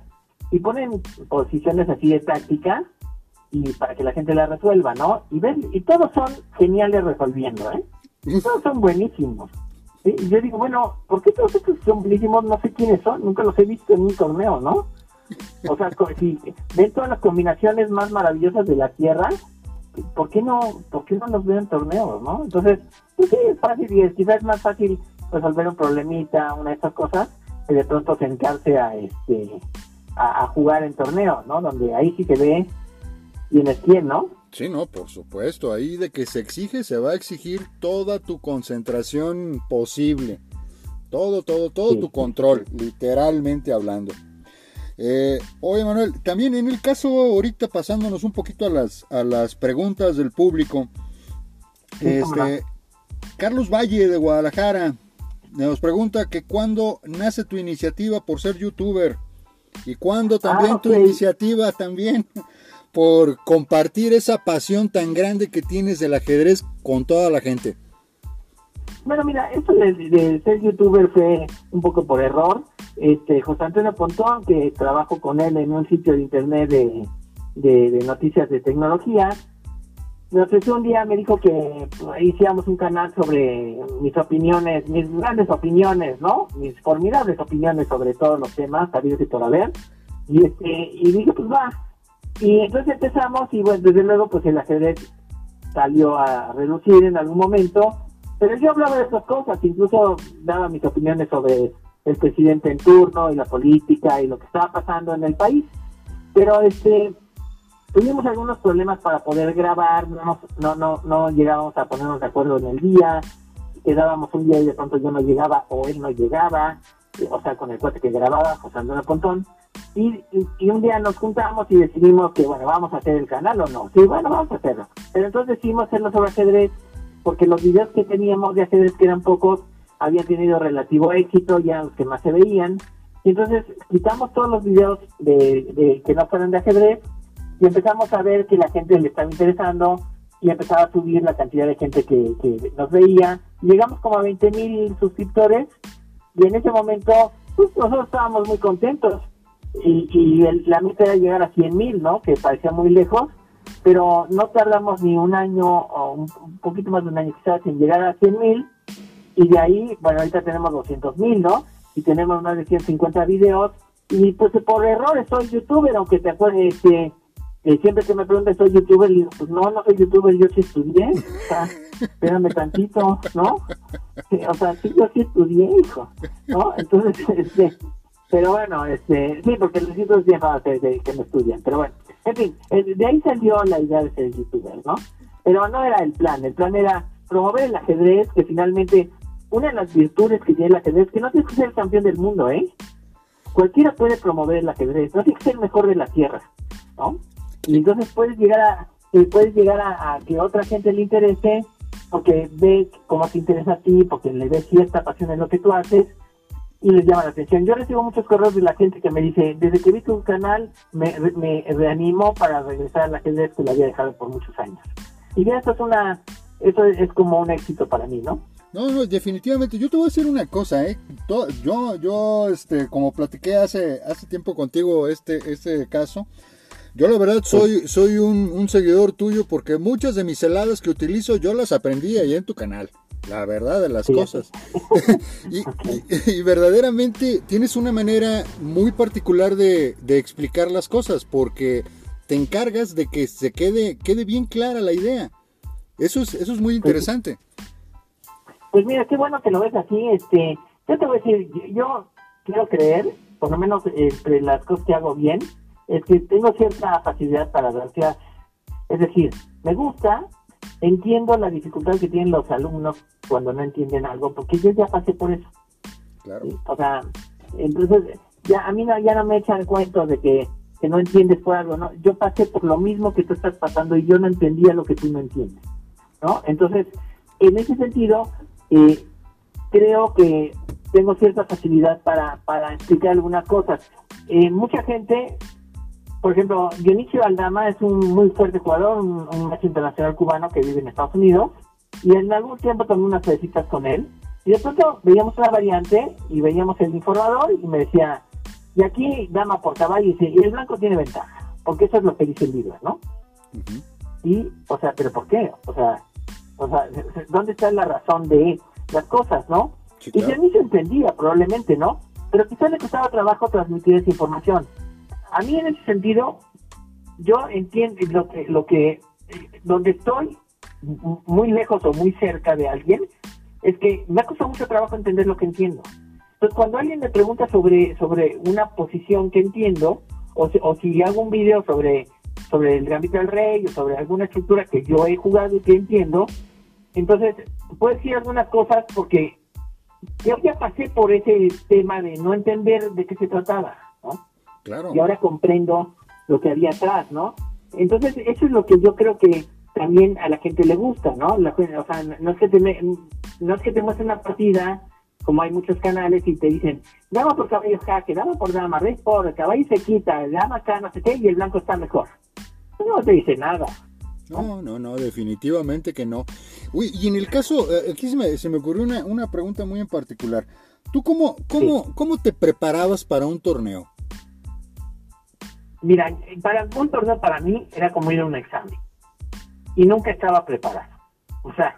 B: y ponen posiciones así de táctica, y para que la gente la resuelva, ¿no? Y ven, y todos son geniales resolviendo, ¿eh? Todos son buenísimos. Y yo digo, bueno, ¿por qué todos estos son? No sé quiénes son, nunca los he visto en un torneo, ¿no? O sea, si ven todas las combinaciones más maravillosas de la Tierra, ¿por qué no, por qué no los ven en torneos, no? Entonces, pues sí, es fácil y es, quizás más fácil resolver un problemita, una de estas cosas, que de pronto sentarse a este a, jugar en torneos, ¿no? Donde ahí sí se ve quién es quién, ¿no?
A: Sí, no, por supuesto. Ahí de que se exige, se va a exigir toda tu concentración posible. Todo, todo, todo tu control, literalmente hablando. Eh, oye, Manuel, también en el caso, ahorita pasándonos un poquito a las, a las preguntas del público, este, Carlos Valle de Guadalajara nos pregunta que cuándo nace tu iniciativa por ser youtuber y cuándo también ah, tu iniciativa también por compartir esa pasión tan grande que tienes del ajedrez con toda la gente.
B: Bueno, mira, esto de, ser youtuber fue un poco por error. Este, José Antonio Pontón, que trabajo con él en un sitio de internet de, de, noticias de tecnología, me ofreció un día, me dijo que pues, hiciéramos un canal sobre mis opiniones, mis grandes opiniones, ¿no? Mis formidables opiniones sobre todos los temas, sabidos y por haber. Y, este, y dije, pues va. Y entonces empezamos y bueno, desde luego pues el ajedrez salió a reducir en algún momento pero yo hablaba de esas cosas, incluso daba mis opiniones sobre el presidente en turno y la política y lo que estaba pasando en el país. Pero este tuvimos algunos problemas para poder grabar, no, no, no, no llegábamos a ponernos de acuerdo en el día, quedábamos un día y de pronto yo no llegaba o él no llegaba, o sea, con el cuate que grababa, José Antonio Pontón. Y, un día nos juntamos y decidimos que, bueno, vamos a hacer el canal o no. Sí, bueno, vamos a hacerlo. Pero entonces decidimos hacerlo sobre ajedrez porque los videos que teníamos de ajedrez, que eran pocos, habían tenido relativo éxito, ya los que más se veían. Y entonces quitamos todos los videos de, que no fueran de ajedrez y empezamos a ver que la gente le estaba interesando y empezaba a subir la cantidad de gente que, nos veía. Llegamos como a 20 mil suscriptores y en ese momento pues, nosotros estábamos muy contentos y, y la meta era llegar a 100 mil, ¿no? Que parecía muy lejos pero no tardamos ni un año o un, poquito más de un año quizás en llegar a 100 mil y de ahí, bueno, ahorita tenemos 200 mil, ¿no? Y tenemos más de 150 videos y pues por errores soy youtuber, aunque te acuerdes que siempre que me preguntan soy youtuber, digo, pues no, no soy youtuber, yo sí estudié, o sea, espérame tantito, ¿no? O sea, sí, yo sí estudié, hijo, ¿no? Entonces, este, pero bueno, este, sí, porque los youtubers bien de que me estudian, pero bueno. En fin, de ahí salió la idea de ser youtuber, ¿no? Pero no era el plan, el plan era promover el ajedrez, que finalmente una de las virtudes que tiene el ajedrez, que no tienes que ser el campeón del mundo, ¿eh? Cualquiera puede promover el ajedrez, no tienes que ser el mejor de la tierra, ¿no? Y entonces puedes llegar a, puedes llegar a, que otra gente le interese, porque ve cómo te interesa a ti, porque le ves cierta pasión en lo que tú haces, y les llama la atención. Yo recibo muchos correos de la gente que me dice, desde que vi tu canal me, me reanimó para regresar a la ajedrez que la había dejado por muchos años. Y ya esto es una, eso es, como un éxito para mí, ¿no?
A: No, no, definitivamente. Yo te voy a decir una cosa, ¿eh? Yo, yo, este, como platiqué hace, hace tiempo contigo este, este caso, yo la verdad soy, soy un, un seguidor tuyo porque muchas de mis heladas que utilizo yo las aprendí ahí en tu canal la verdad de las cosas. y, verdaderamente tienes una manera muy particular de, explicar las cosas, porque te encargas de que se quede, quede bien clara la idea. Eso es, eso es muy interesante.
B: Pues mira, qué bueno que lo ves así. Este, yo te voy a decir, yo quiero creer, por lo menos entre las cosas que hago bien, es que tengo cierta facilidad para dar Es decir, me gusta entiendo la dificultad que tienen los alumnos cuando no entienden algo, porque yo ya pasé por eso. Claro. O sea, entonces, ya a mí no, ya no me echan cuento de que, que no entiendes por algo, ¿no? Yo pasé por lo mismo que tú estás pasando y yo no entendía lo que tú no entiendes, ¿no? Entonces, en ese sentido, eh, creo que tengo cierta facilidad para, para explicar algunas cosas. Eh, mucha gente por ejemplo, Dionisio Aldama es un muy fuerte jugador, un, macho internacional cubano que vive en Estados Unidos, y en algún tiempo tomé unas visitas con él, y de pronto veíamos una variante y veíamos el informador y me decía, y aquí dama por caballo, y dice, y el blanco tiene ventaja, porque eso es lo que dice el libro, ¿no? Y, o sea, ¿pero por qué? O sea, o sea, ¿dónde está la razón de las cosas, no? Y Dionisio entendía, probablemente, ¿no? Pero quizás le costaba trabajo transmitir esa información. A mí en ese sentido, yo entiendo lo que, lo que, donde estoy muy lejos o muy cerca de alguien, es que me ha costado mucho trabajo entender lo que entiendo. Entonces, cuando alguien me pregunta sobre, sobre una posición que entiendo, o, o si hago un video sobre, sobre el Gambito del Rey o sobre alguna estructura que yo he jugado y que entiendo, entonces puedo decir algunas cosas porque yo ya pasé por ese tema de no entender de qué se trataba.
A: Claro.
B: Y ahora comprendo lo que había atrás, ¿no? Entonces, eso es lo que yo creo que también a la gente le gusta, ¿no? La, o sea, no es que te, no es que te muestre una partida, como hay muchos canales y te dicen, dama por caballo jaque, dama por dama, rey por, caballo se quita, dama acá, no sé qué, y el blanco está mejor. No te dice nada.
A: No, no, no, definitivamente que no. Uy, y en el caso, eh, aquí se me, se me ocurrió una, una, pregunta muy en particular. ¿Tú cómo, cómo, cómo te preparabas para un torneo?
B: Mira, para un torneo para mí era como ir a un examen. Y nunca estaba preparado. O sea,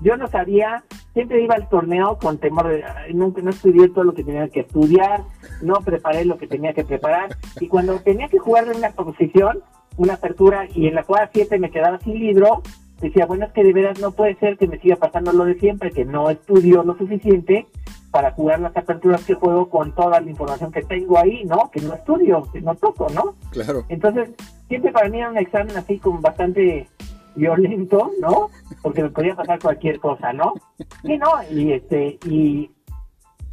B: yo no sabía, siempre iba al torneo con temor de, nunca no estudié todo lo que tenía que estudiar, no preparé lo que tenía que preparar. Y cuando tenía que jugar en una posición, una apertura, y en la cual siete me quedaba sin libro, decía, bueno, es que de veras no puede ser que me siga pasando lo de siempre, que no estudio lo suficiente para jugar las aperturas que juego con toda la información que tengo ahí, ¿no? Que no estudio, que no toco, ¿no?
A: Claro.
B: Entonces, siempre para mí era un examen así como bastante violento, ¿no? Porque me podía pasar cualquier cosa, ¿no? Y no, y este, y,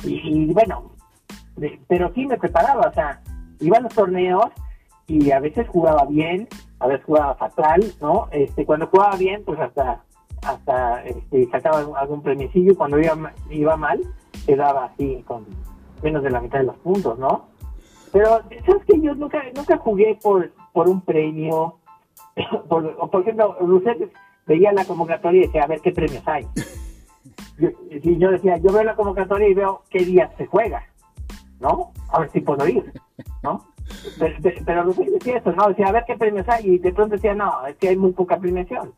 B: y, bueno, pero sí me preparaba, o sea, iba a los torneos y a veces jugaba bien, a veces jugaba fatal, ¿no? Este, cuando jugaba bien, pues hasta hasta este, sacaba algún premiecillo, cuando iba, iba mal, quedaba así con menos de la mitad de los puntos, ¿no? Pero, ¿sabes que Yo nunca, nunca jugué por, por un premio. Por, por ejemplo, Rousset veía la convocatoria y decía, a ver qué premios hay. Yo, yo decía, yo veo la convocatoria y veo qué día se juega, ¿no? A ver si puedo ir, ¿no? Pero, pero decía eso, ¿no? Decía, a ver qué premios hay. Y de pronto decía, no, es que hay muy poca premiación.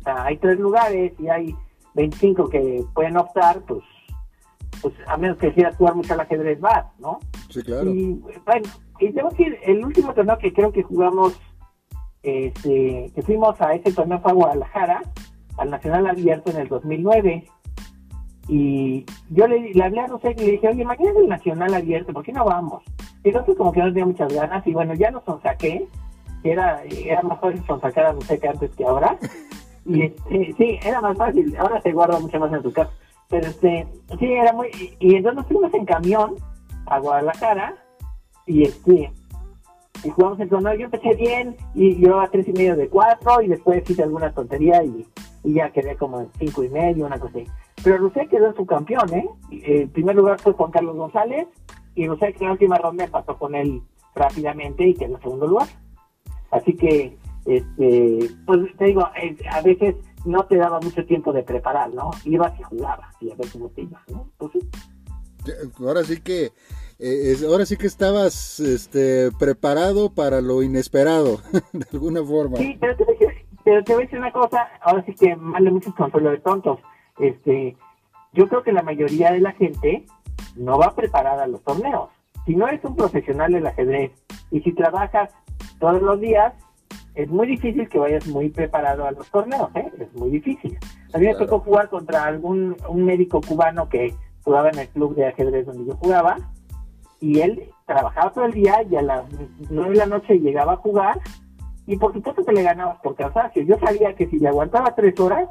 B: O sea, hay tres lugares y hay 25 que pueden optar, pues pues a menos que quieras jugar mucho al ajedrez vas, ¿no?
A: Sí, claro.
B: Y bueno, y debo decir, el último torneo que creo que jugamos, este, que fuimos a ese torneo fue a Guadalajara, al Nacional Abierto en el 2009. Y yo le, le hablé a José y le dije, oye, mañana es el Nacional Abierto, ¿por qué no vamos? Y entonces como que no tenía muchas ganas y bueno, ya nos sonsaqué, que era, era más fácil sonsacar a que antes que ahora. Y este, sí, era más fácil, ahora se guarda mucho más en tu casa. Pero este, sí, era muy. Y, entonces nos fuimos en camión a Guadalajara y este. Y jugamos el torneo. Yo empecé bien y yo a tres y medio de cuatro y después hice alguna tontería y, ya quedé como en cinco y medio, una cosa así. Pero Lucía quedó en su campeón, ¿eh? El primer lugar fue Juan Carlos González y Lucía que en la última ronda pasó con él rápidamente y quedó en segundo lugar. Así que, este, pues te digo, eh, a veces no te daba mucho tiempo de preparar, ¿no? Ibas y jugabas y a ver cómo te ibas, ¿no? Pues sí.
A: Ahora sí que eh, ahora sí que estabas este, preparado para lo inesperado, de alguna forma.
B: Sí, pero te, pero te voy a decir una cosa, ahora sí que mal de muchos consuelo de tontos. Este, yo creo que la mayoría de la gente no va preparada a los torneos. Si no eres un profesional del ajedrez y si trabajas todos los días, es muy difícil que vayas muy preparado a los torneos, ¿eh? es muy difícil. A mí me tocó jugar contra algún un médico cubano que jugaba en el club de ajedrez donde yo jugaba y él trabajaba todo el día y a las nueve de la noche llegaba a jugar y por supuesto que le ganabas por cansancio. Yo sabía que si le aguantaba tres horas,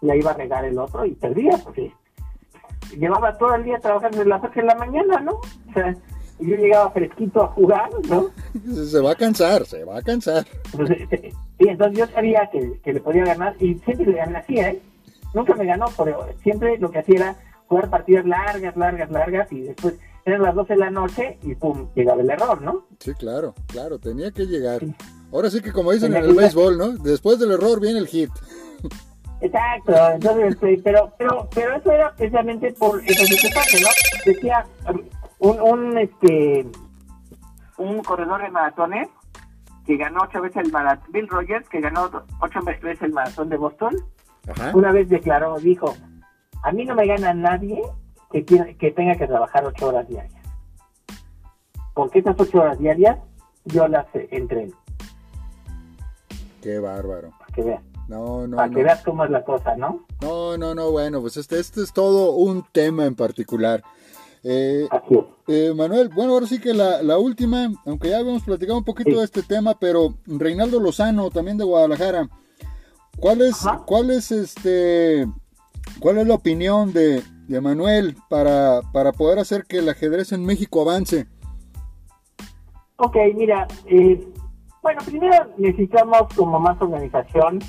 B: le iba a regar el otro y perdía porque llevaba todo el día trabajando en las ocho de la mañana, ¿no? O sea, y yo llegaba fresquito a jugar, ¿no?
A: Se va a cansar, se va a cansar.
B: sí, entonces yo sabía que, le podía ganar y siempre le gané así, ¿eh? Nunca me ganó, pero siempre lo que hacía era jugar partidas largas, largas, largas y después eran las 12 de la noche y pum, llegaba el error, ¿no?
A: Sí, claro, claro, tenía que llegar. Ahora sí que como dicen en el béisbol, ¿no? Después del error viene el hit.
B: Exacto, entonces, este, pero, pero, pero eso era precisamente por eso que ¿no? Decía, un, un, este, un corredor de maratones que ganó ocho veces el maratón, Bill Rogers, que ganó ocho veces el maratón de Boston, una vez declaró, dijo, a mí no me gana nadie que, que tenga que trabajar ocho horas diarias. Porque esas ocho horas diarias yo las entreno.
A: Qué bárbaro.
B: Para que veas.
A: No, no,
B: Para
A: no.
B: que veas cómo es la cosa, ¿no?
A: No, no, no, bueno, pues este, este es todo un tema en particular. Eh,
B: Así es.
A: eh, Manuel, bueno, ahora sí que la, la última, aunque ya habíamos platicado un poquito
B: Sí.
A: de este tema, pero Reinaldo Lozano, también de Guadalajara, ¿cuál es,
B: Ajá.
A: cuál es este, cuál es la opinión de, de Manuel para, para poder hacer que el ajedrez en México avance?
B: Ok, mira, eh, bueno, primero necesitamos como más organización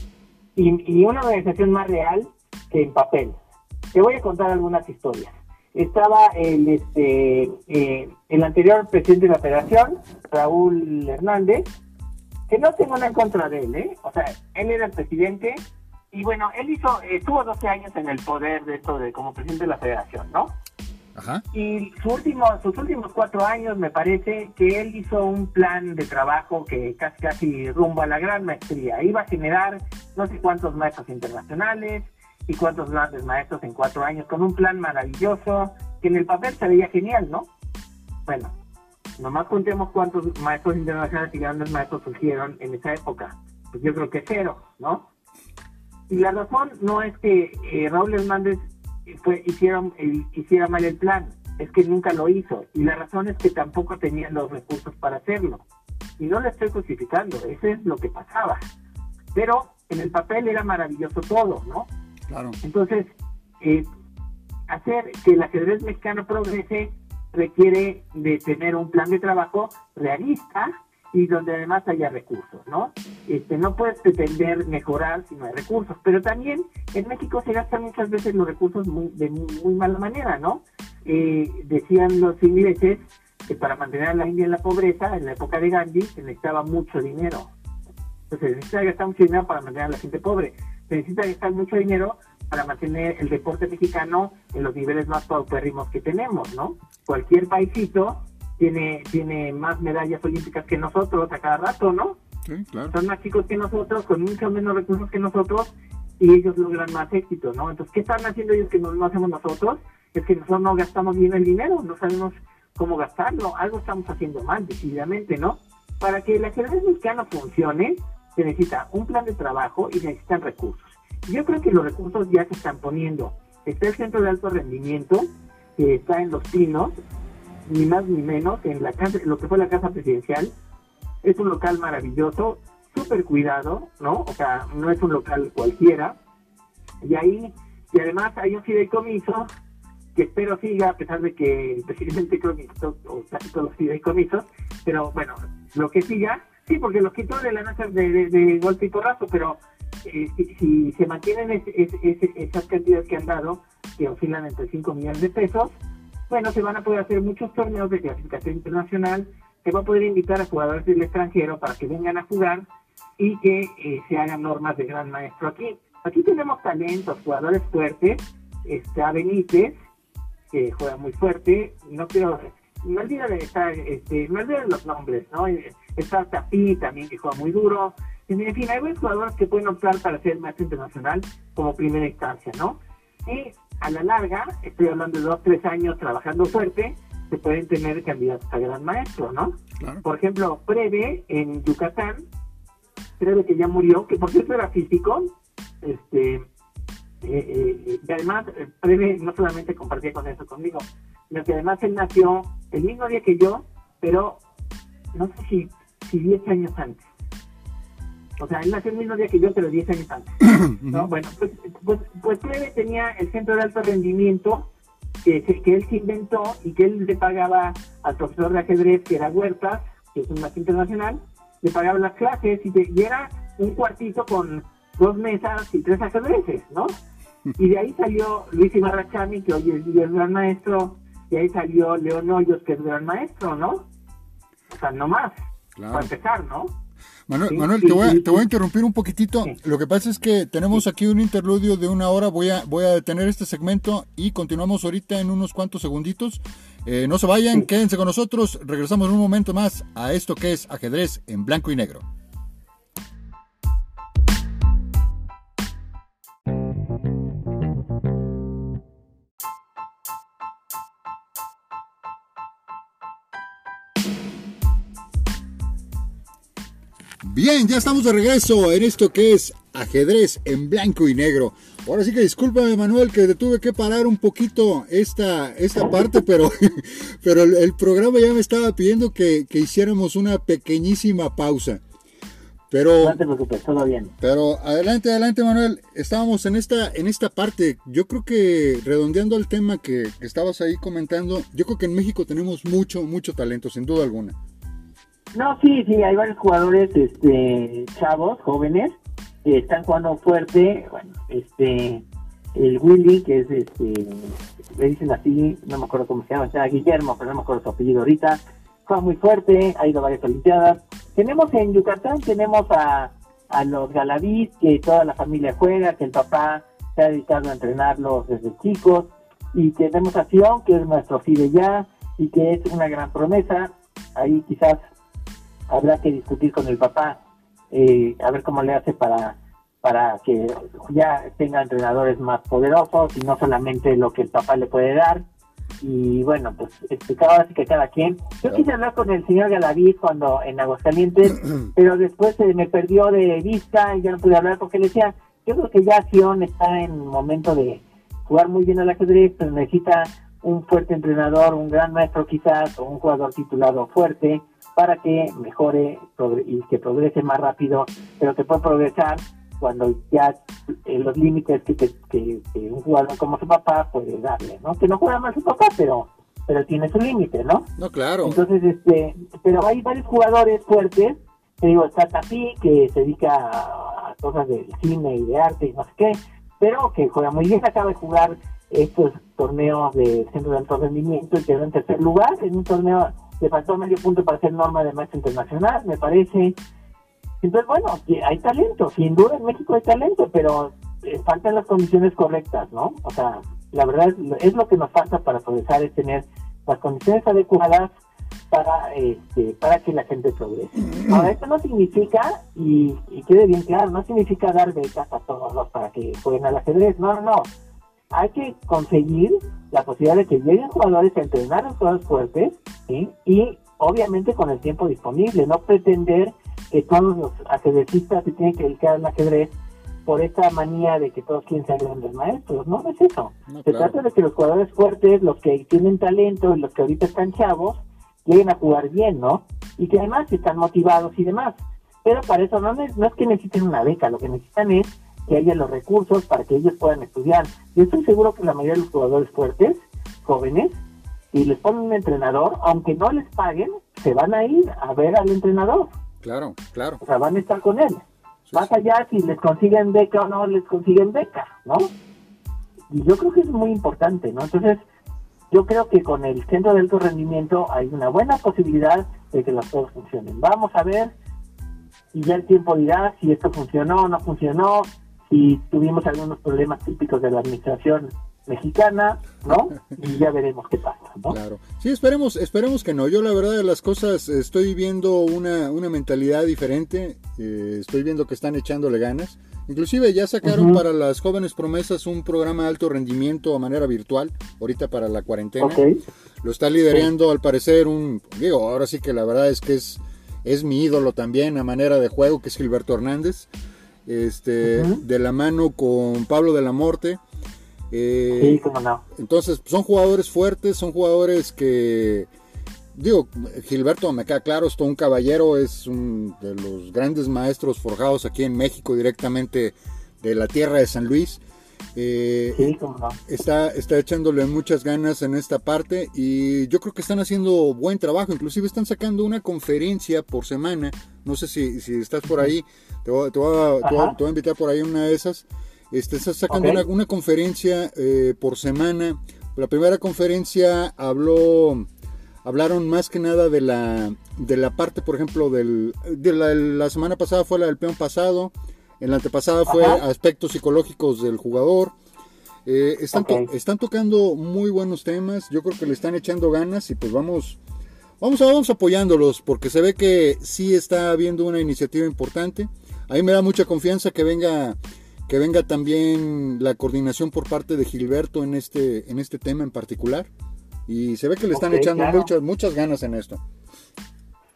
B: y, una organización más real que en papel. Te voy a contar algunas historias. Estaba el, este, eh, el anterior presidente de la federación, Raúl Hernández, que no tengo nada en contra de él, ¿eh? O sea, él era el presidente y bueno, él hizo, estuvo 12 años en el poder de esto de como presidente de la federación, ¿no?
A: Ajá.
B: Y su último, sus últimos cuatro años me parece que él hizo un plan de trabajo que casi casi rumbo a la gran maestría. Iba a generar no sé cuántos maestros internacionales y cuántos grandes maestros en cuatro años, con un plan maravilloso que en el papel se veía genial, ¿no? Bueno, nomás contemos cuántos maestros internacionales y grandes maestros surgieron en esa época. Pues yo creo que cero, ¿no? Y la razón no es que eh, Raúl Hernández fue, hiciera, hiciera mal el plan, es que nunca lo hizo. Y la razón es que tampoco tenía los recursos para hacerlo. Y no le estoy justificando, eso es lo que pasaba. Pero en el papel era maravilloso todo, ¿no?
A: Claro.
B: Entonces, eh, hacer que el ajedrez mexicano progrese requiere de tener un plan de trabajo realista y donde además haya recursos, ¿no? Este, no puedes pretender mejorar si no hay recursos, pero también en México se gastan muchas veces los recursos muy, de muy, muy mala manera, ¿no? Eh, decían los ingleses que para mantener a la India en la pobreza, en la época de Gandhi, se necesitaba mucho dinero. Entonces se necesita gastar mucho dinero para mantener a la gente pobre. Se necesita gastar mucho dinero para mantener el deporte mexicano en los niveles más paupérrimos que tenemos, ¿no? Cualquier paisito tiene, tiene más medallas olímpicas que nosotros a cada rato, ¿no?
A: Sí, claro.
B: Son más chicos que nosotros, con mucho menos recursos que nosotros, y ellos logran más éxito, ¿no? Entonces, ¿qué están haciendo ellos que no, no hacemos nosotros? Es que nosotros no gastamos bien el dinero, no sabemos cómo gastarlo, algo estamos haciendo mal, decididamente, ¿no? Para que el ajedrez mexicano funcione, se necesita un plan de trabajo y necesitan recursos. Yo creo que los recursos ya se están poniendo. Está el centro de alto rendimiento, que está en Los Pinos, ni más ni menos, en la casa, lo que fue la casa presidencial. Es un local maravilloso, súper cuidado, ¿no? O sea, no es un local cualquiera. Y ahí, y además hay un fideicomiso que espero siga, a pesar de que el presidente creo que quitó o casi todos los fideicomisos, pero bueno, lo que siga, sí, porque los quitó de la noche de, golpe y porrazo, pero eh, si, si se mantienen es- es- esas cantidades que han dado, que oscilan entre 5 millones de pesos, bueno, se van a poder hacer muchos torneos de clasificación internacional, se va a poder invitar a jugadores del extranjero para que vengan a jugar y que eh, se hagan normas de gran maestro aquí. Aquí tenemos talentos, jugadores fuertes, está Benítez, que juega muy fuerte, no quiero, no olviden este, no olviden los nombres, ¿no? Está Tapí también que juega muy duro, en fin, hay buenos jugadores que pueden optar para ser maestro internacional como primera instancia, ¿no? Y a la larga, estoy hablando de dos, tres años trabajando fuerte, se pueden tener candidatos a gran maestro, ¿no?
A: Claro.
B: Por ejemplo, Preve en Yucatán, Preve que ya murió, que por cierto era físico, este, eh, eh, y además eh, Preve no solamente compartía con eso conmigo, sino que además él nació el mismo día que yo, pero no sé si, si 10 años antes. O sea, él nació el mismo día que yo, pero 10 años antes. ¿no? Bueno, pues, pues, pues Preve tenía el centro de alto rendimiento que, que él se inventó y que él le pagaba al profesor de ajedrez, que era Huertas, que es un maestro internacional, le pagaba las clases y, te- y era un cuartito con dos mesas y tres ajedrezes, ¿no? Y de ahí salió Luis Ibarra Chami, que hoy es, es gran maestro, y ahí salió León Hoyos, que es gran maestro, ¿no? O sea, no más,
A: Claro.
B: para empezar, ¿no?
A: Manuel,
B: Sí,
A: Manuel,
B: sí,
A: te, voy a,
B: sí,
A: te voy a
B: sí.
A: interrumpir un poquitito. Lo que pasa es que tenemos aquí un interludio de una hora. Voy a, voy a detener este segmento y continuamos ahorita en unos cuantos segunditos. Eh, no se vayan, quédense con nosotros. Regresamos en un momento más a esto que es ajedrez en blanco y negro. Bien, ya estamos de regreso en esto que es ajedrez en blanco y negro. Ahora sí que discúlpame Manuel que te tuve que parar un poquito esta, esta parte, pero, pero el, programa ya me estaba pidiendo que, que hiciéramos una pequeñísima pausa. Pero,
B: no te preocupes, todo bien.
A: Pero adelante, adelante, Manuel. Estábamos en esta, en esta parte. Yo creo que redondeando el tema que, que, estabas ahí comentando, yo creo que en México tenemos mucho, mucho talento, sin duda alguna.
B: No, sí, sí, hay varios jugadores, este, chavos, jóvenes, que están jugando fuerte. Bueno, este, el Willy, que es, este, le dicen así, no me acuerdo cómo se llama, sea, Guillermo, pero no me acuerdo su apellido ahorita juega muy fuerte, ha ido a varias olimpiadas. Tenemos en Yucatán, tenemos a, a los Galaví, que toda la familia juega, que el papá se ha dedicado a entrenarlos desde chicos, y tenemos a Sion, que es nuestro FIDE ya, y que es una gran promesa. Ahí quizás habrá que discutir con el papá, eh, a ver cómo le hace para para que ya tenga entrenadores más poderosos y no solamente lo que el papá le puede dar. Y bueno, pues explicaba así que cada quien. Yo quise hablar con el señor Galaviz cuando en Aguascalientes, pero después se me perdió de vista y ya no pude hablar porque le decía, yo creo que ya Sion está en momento de jugar muy bien al ajedrez, pero necesita un fuerte entrenador, un gran maestro quizás, o un jugador titulado fuerte para que mejore y que progrese más rápido, pero que pueda progresar cuando ya eh, los límites que, que, un jugador como su papá puede darle, ¿no? Que no juega más su papá, pero pero tiene su límite, ¿no?
A: No, claro.
B: Entonces, este, pero hay varios jugadores fuertes, te digo, está Tapi, que se dedica a, cosas de cine y de arte y no sé qué, pero que juega muy bien, acaba de jugar estos torneos de centro de alto rendimiento y quedó en tercer lugar en un torneo, le faltó medio punto para ser norma de maestro internacional, me parece, entonces, bueno, hay talento, sin duda en México hay talento, pero eh, faltan las condiciones correctas, ¿no? O sea, la verdad es, lo que nos falta para progresar, es tener las condiciones adecuadas para este, para que la gente progrese. Ahora, esto no significa, y, quede bien claro, no significa dar becas a todos para que jueguen al ajedrez, no, no, no. Hay que conseguir la posibilidad de que lleguen jugadores a entrenar en jugadores fuertes, ¿sí? Y obviamente con el tiempo disponible, no pretender que todos los ajedrecistas se tienen que dedicar al ajedrez por esta manía de que todos quieren ser grandes maestros. No, es eso. se trata de que los jugadores fuertes, los que tienen talento y los que ahorita están chavos, lleguen a jugar bien, ¿no? Y que además están motivados y demás. Pero para eso no, no es que necesiten una beca, lo que necesitan es que haya los recursos para que ellos puedan estudiar. Yo estoy seguro que la mayoría de los jugadores fuertes, jóvenes, y les ponen un entrenador, aunque no les paguen, se van a ir a ver al entrenador.
A: Claro, claro.
B: O sea, van a estar con él. Más allá si les consiguen beca o no les consiguen beca, ¿no? Y yo creo que es muy importante, ¿no? Entonces, yo creo que con el centro de alto rendimiento hay una buena posibilidad de que las cosas funcionen. Vamos a ver y ya el tiempo dirá si esto funcionó o no funcionó, si tuvimos algunos problemas típicos de la administración mexicana, ¿no? Y ya veremos qué pasa, ¿no?
A: Claro. Sí, esperemos, esperemos que no. Yo la verdad de las cosas estoy viendo una, una mentalidad diferente, eh, estoy viendo que están echándole ganas. Inclusive ya sacaron para las jóvenes promesas un programa de alto rendimiento a manera virtual, ahorita para la cuarentena. Lo está liderando al parecer un, digo, ahora sí que la verdad es que es, es mi ídolo también a manera de juego, que es Gilberto Hernández. Este, de la mano con Pablo de la Morte
B: eh, sí, no.
A: Entonces, son jugadores fuertes, son jugadores que, digo, Gilberto me queda claro, es todo un caballero, es un de los grandes maestros forjados aquí en México, directamente de la tierra de San Luis.
B: Eh, sí, no.
A: está, está echándole muchas ganas en esta parte y yo creo que están haciendo buen trabajo, inclusive están sacando una conferencia por semana, no sé si, si estás por ahí, te voy, te voy a invitar por ahí una de esas. Este, está sacando una, conferencia eh, por semana. La primera conferencia habló, hablaron más que nada de la, de la parte, por ejemplo, del, de la, semana pasada fue la del peón pasado, en la antepasada fue aspectos psicológicos del jugador. Eh, están, están tocando muy buenos temas, yo creo que le están echando ganas y pues vamos, vamos, vamos apoyándolos porque se ve que sí está habiendo una iniciativa importante. A mí me da mucha confianza que venga que venga también la coordinación por parte de Gilberto en este, en este tema en particular. Y se ve que le están echando muchas, muchas ganas en esto.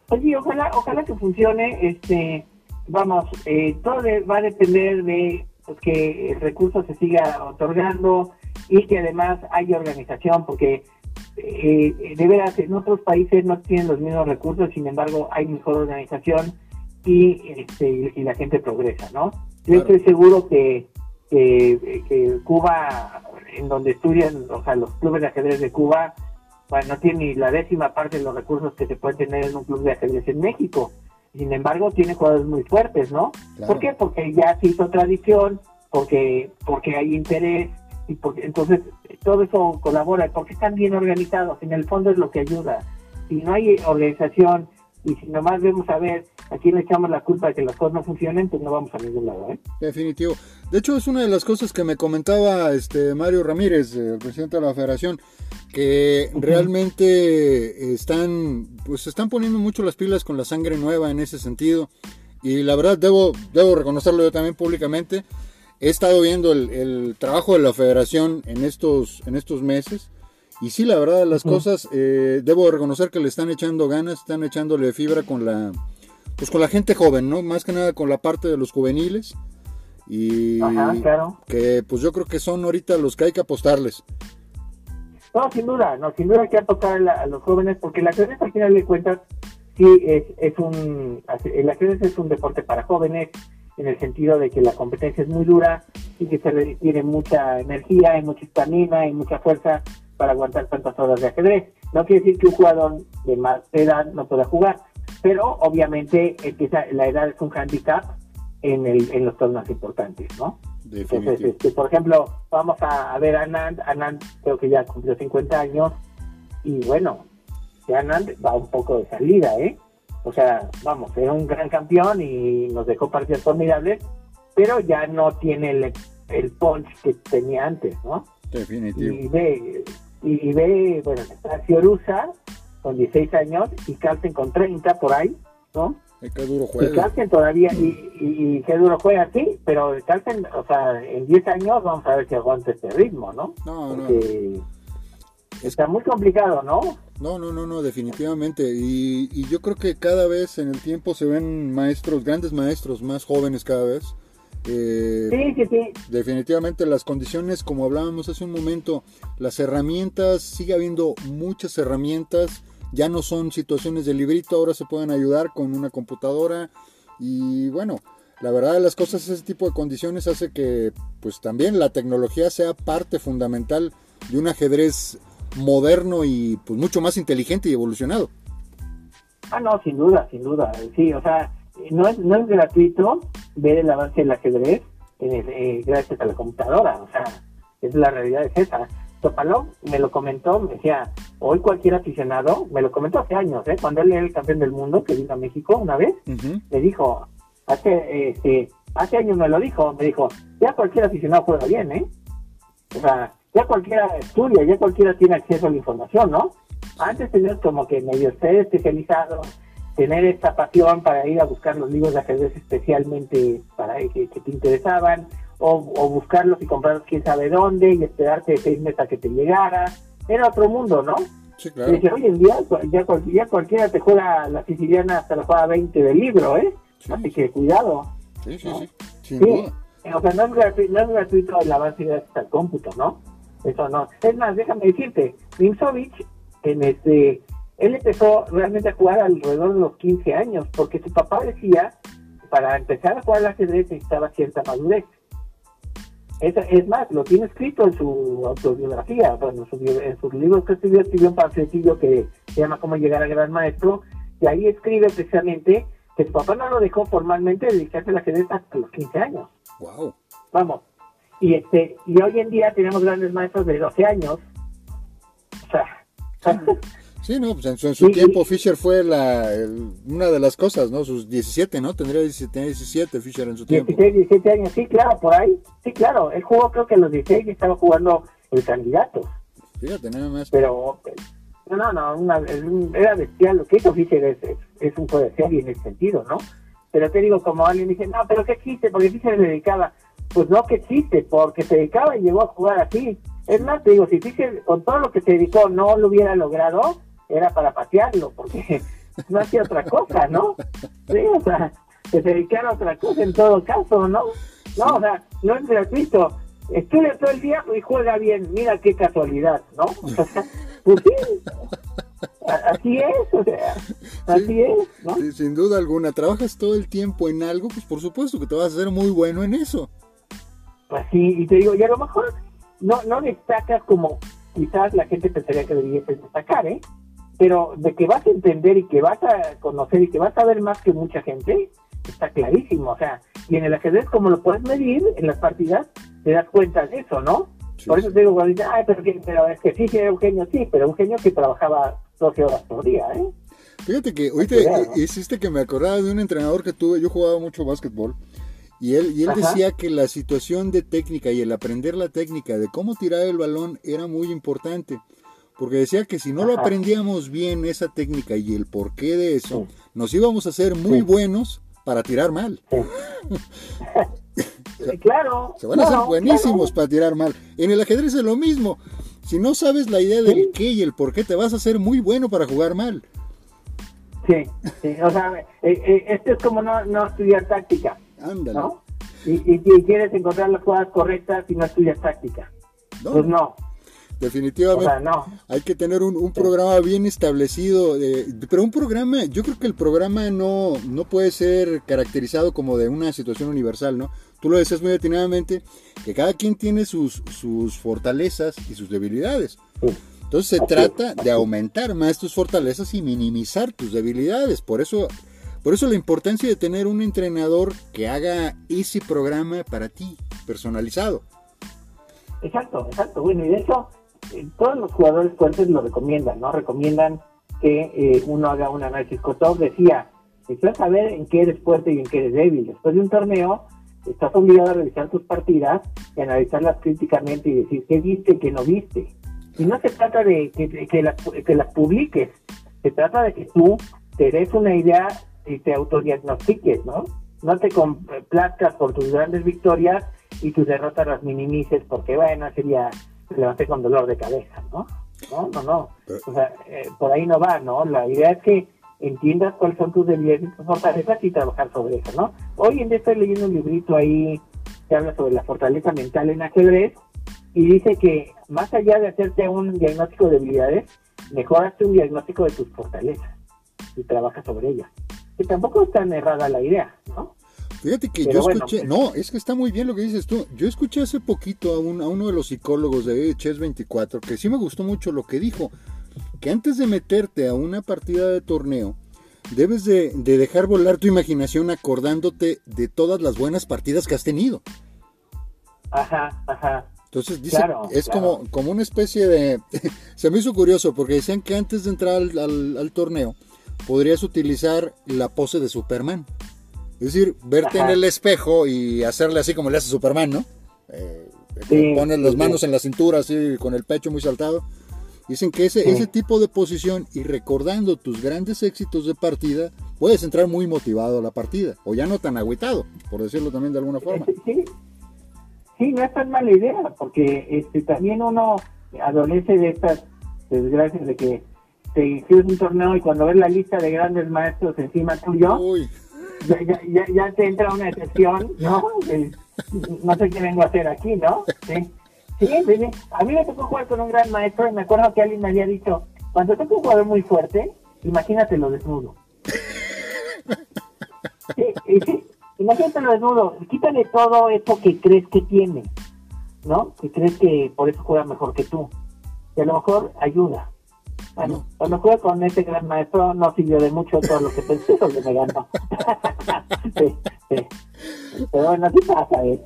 B: Oye, ojalá, ojalá que funcione. Este, vamos, eh, todo va a depender de pues, que el recurso se siga otorgando y que además haya organización, porque eh, de veras en otros países no tienen los mismos recursos, sin embargo hay mejor organización y, este, y la gente progresa, ¿no? Yo estoy seguro que, que, Cuba, en donde estudian, o sea, los clubes de ajedrez de Cuba, bueno, no tiene ni la décima parte de los recursos que se puede tener en un club de ajedrez en México. Sin embargo, tiene jugadores muy fuertes, ¿no? ¿Por qué? Porque ya se hizo tradición, porque, porque hay interés, y porque entonces todo eso colabora, porque están bien organizados, en el fondo es lo que ayuda. Si no hay organización y si nomás vemos a ver a quién le echamos la culpa de que las cosas no funcionen, pues no vamos a ningún lado. ¿eh?
A: Definitivo. De hecho, es una de las cosas que me comentaba este Mario Ramírez, el presidente de la federación, que realmente están, pues están poniendo mucho las pilas con la sangre nueva en ese sentido. Y la verdad, debo, debo reconocerlo yo también públicamente. He estado viendo el, el trabajo de la federación en estos, en estos meses y sí, la verdad, las cosas, eh, debo reconocer que le están echando ganas, están echándole fibra con la, pues con la gente joven, ¿no? Más que nada con la parte de los juveniles. Y
B: claro.
A: que pues yo creo que son ahorita los que hay que apostarles.
B: No, sin duda, no, sin duda hay que apostar a, los jóvenes, porque la ajedrez al final de cuentas sí es, es un, el ajedrez es un deporte para jóvenes, en el sentido de que la competencia es muy dura y que se requiere mucha energía y mucha estamina y mucha fuerza para aguantar tantas horas de ajedrez. No quiere decir que un jugador de más edad no pueda jugar, pero obviamente empieza, la edad es un handicap en, el, en los torneos importantes, ¿no? Entonces, este, por ejemplo, vamos a, ver a Anand. Anand creo que ya cumplió 50 años y bueno, Anand va un poco de salida, ¿eh? O sea, vamos, era un gran campeón y nos dejó partidas formidables, pero ya no tiene el, el punch que tenía antes, ¿no?
A: Definitivo.
B: Y ve, y, ve, bueno, está Fiorusa con 16 años y Carlsen con 30 por ahí, ¿no?
A: Y qué duro juega.
B: Y todavía, y, y, qué duro juega, sí, pero Carlsen, o sea, en 10 años vamos a ver si aguanta este ritmo, ¿no?
A: No, Porque no.
B: Está muy complicado, ¿no?
A: No, no, no, no, definitivamente. Y, y yo creo que cada vez en el tiempo se ven maestros, grandes maestros, más jóvenes cada vez.
B: Eh, sí, sí, sí.
A: Definitivamente las condiciones, como hablábamos hace un momento, las herramientas, sigue habiendo muchas herramientas, ya no son situaciones de librito, ahora se pueden ayudar con una computadora y bueno, la verdad de las cosas, ese tipo de condiciones hace que pues también la tecnología sea parte fundamental de un ajedrez moderno y pues mucho más inteligente y evolucionado.
B: Ah, no, sin duda, sin duda, sí, o sea, no es, no es gratuito ver el avance del ajedrez eh, gracias a la computadora, o sea, es la realidad es esa. Topalov me lo comentó, me decía, hoy cualquier aficionado, me lo comentó hace años, ¿eh? cuando él era el campeón del mundo, que vino a México una vez, me dijo, hace, este, hace años me lo dijo, me dijo, ya cualquier aficionado juega bien, ¿eh? O sea, ya cualquiera estudia, ya cualquiera tiene acceso a la información, ¿no? Antes tenías como que medio ser especializado, tener esta pasión para ir a buscar los libros de ajedrez especialmente para que, te interesaban, o, buscarlos y comprarlos quién sabe dónde y esperarte seis meses a que te llegara. Era otro mundo, ¿no?
A: Sí, claro.
B: hoy en día ya, cualquiera te juega la siciliana hasta la juega 20 del libro, ¿eh? Así que cuidado.
A: Sí, sí, sí.
B: O sea, no es, gratuito, no es gratuito el avance al cómputo, ¿no? Eso no. Es más, déjame decirte, Nimsovich, en este él empezó realmente a jugar alrededor de los 15 años, porque su papá decía para empezar a jugar al ajedrez necesitaba cierta madurez. Es, es, más, lo tiene escrito en su autobiografía, bueno, en sus libros que escribió, escribió un panfletillo que se llama Cómo llegar a gran maestro, y ahí escribe precisamente que su papá no lo dejó formalmente dedicarse al ajedrez hasta los 15 años.
A: Wow.
B: Vamos. Y este y hoy en día tenemos grandes maestros de 12 años. O sea,
A: Sí, no, pues en su, tiempo Fisher fue la, una de las cosas, ¿no? Sus 17, ¿no? Tendría 17, 17 Fisher en su tiempo.
B: 16, 17 años, sí, claro, por ahí. Sí, claro, él jugó creo que a los 16 estaba jugando el candidato.
A: Fíjate, nada más.
B: Pero, no, no, una, era bestial. Lo que hizo Fisher es, es, un juego de serie en ese sentido, ¿no? Pero te digo, como alguien dice, no, pero ¿qué existe? Porque Fisher se dedicaba. Pues no que existe, porque se dedicaba y llegó a jugar así. Es más, te digo, si Fisher con todo lo que se dedicó no lo hubiera logrado, era para patearlo, porque no hacía otra cosa, ¿no? Sí, o sea, que se dedicara a otra cosa en todo caso, ¿no? No, o sea, no es gratuito. Estudia todo el día y juega bien. Mira qué casualidad, ¿no? O sea, pues sí. Así es, o sea, así es, ¿no?
A: sin duda alguna. Trabajas todo el tiempo en algo, pues por supuesto que te vas a hacer muy bueno en eso.
B: Pues sí, y te digo, y a lo mejor no, no destacas como quizás la gente pensaría que deberías destacar, ¿eh? Pero de que vas a entender y que vas a conocer y que vas a ver más que mucha gente, está clarísimo. O sea, y en el ajedrez, como lo puedes medir en las partidas, te das cuenta de eso, ¿no? por eso te digo, cuando ay, pero, pero, es que sí, sí, era Eugenio, sí, pero Eugenio que trabajaba 12 horas por día, ¿eh?
A: Fíjate que ahorita hiciste que me acordaba de un entrenador que tuve, yo jugaba mucho básquetbol, y él, y él decía que la situación de técnica y el aprender la técnica de cómo tirar el balón era muy importante. Porque decía que si no lo aprendíamos bien esa técnica y el porqué de eso, nos íbamos a hacer muy buenos para tirar mal.
B: claro.
A: Se van a hacer buenísimos para tirar mal. En el ajedrez es lo mismo. Si no sabes la idea del qué y el por qué, te vas a hacer muy bueno para jugar mal.
B: Sí, sí. o sea, eh, eh, esto es como no, no estudiar táctica. Ándale. ¿no? Y, y, quieres encontrar las jugadas correctas y no estudias táctica. Pues no.
A: Definitivamente. Hay que tener un, programa bien establecido. pero un programa, yo creo que el programa no, no puede ser caracterizado como de una situación universal, ¿no? Tú lo decías muy atinadamente, que cada quien tiene sus, sus fortalezas y sus debilidades. Entonces se trata de aumentar más tus fortalezas y minimizar tus debilidades. Por eso, por eso la importancia de tener un entrenador que haga ese programa para ti, personalizado.
B: Exacto, exacto. Bueno, y de hecho, todos los jugadores fuertes lo recomiendan, ¿no? Recomiendan que eh, uno haga un análisis. Kotov decía, necesitas saber en qué eres fuerte y en qué eres débil. Después de un torneo, estás obligado a revisar tus partidas y analizarlas críticamente y decir qué viste y qué no viste. Y no se trata de que, las, que las publiques, se trata de que tú te des una idea y te autodiagnostiques, ¿no? No te complazcas por tus grandes victorias y tus derrotas las minimices porque, bueno, sería levanté con dolor de cabeza, ¿no? No, no, no. O sea, eh, por ahí no va, ¿no? La idea es que entiendas cuáles son tus debilidades y tus fortalezas y trabajar sobre eso, ¿no? Hoy en día estoy leyendo un librito ahí que habla sobre la fortaleza mental en ajedrez y dice que más allá de hacerte un diagnóstico de debilidades, mejor hazte un diagnóstico de tus fortalezas y trabaja sobre ellas. Que tampoco es tan errada la idea, ¿no?
A: Fíjate que yo escuché, pues, no, es que está muy bien lo que dices tú. Yo escuché hace poquito a, un, a uno de los psicólogos de Chess 24 que sí me gustó mucho lo que dijo, que antes de meterte a una partida de torneo, debes de, dejar volar tu imaginación acordándote de todas las buenas partidas que has tenido.
B: Ajá, ajá.
A: Entonces dice, es como, como una especie de... se me hizo curioso porque decían que antes de entrar al torneo podrías utilizar la pose de Superman. Es decir, verte en el espejo y hacerle así como le hace Superman, ¿no? Eh, pones las manos en la cintura así con el pecho muy saltado. Dicen que ese, ese tipo de posición y recordando tus grandes éxitos de partida, puedes entrar muy motivado a la partida, o ya no tan agüitado, por decirlo también de alguna forma.
B: Sí, sí no es tan mala idea, porque este, también uno adolece de estas desgracias de que te hiciste un torneo y cuando ves la lista de grandes maestros encima tuyo, Uy ya, ya, ya entra una excepción, ¿no? no sé qué vengo a hacer aquí, ¿no? Sí. Sí, a mí me tocó jugar con un gran maestro y me acuerdo que alguien me había dicho, cuando tengo un jugador muy fuerte, imagínatelo desnudo. Sí, sí, imagínatelo desnudo, quítale todo eso que crees que tiene, ¿no? Que crees que por eso juega mejor que tú. Y a lo mejor ayuda. Bueno, cuando jugué con ese gran maestro no sirvió de mucho todo lo que pensé que me ganó. sí, sí. Pero bueno, así pasa, ¿eh?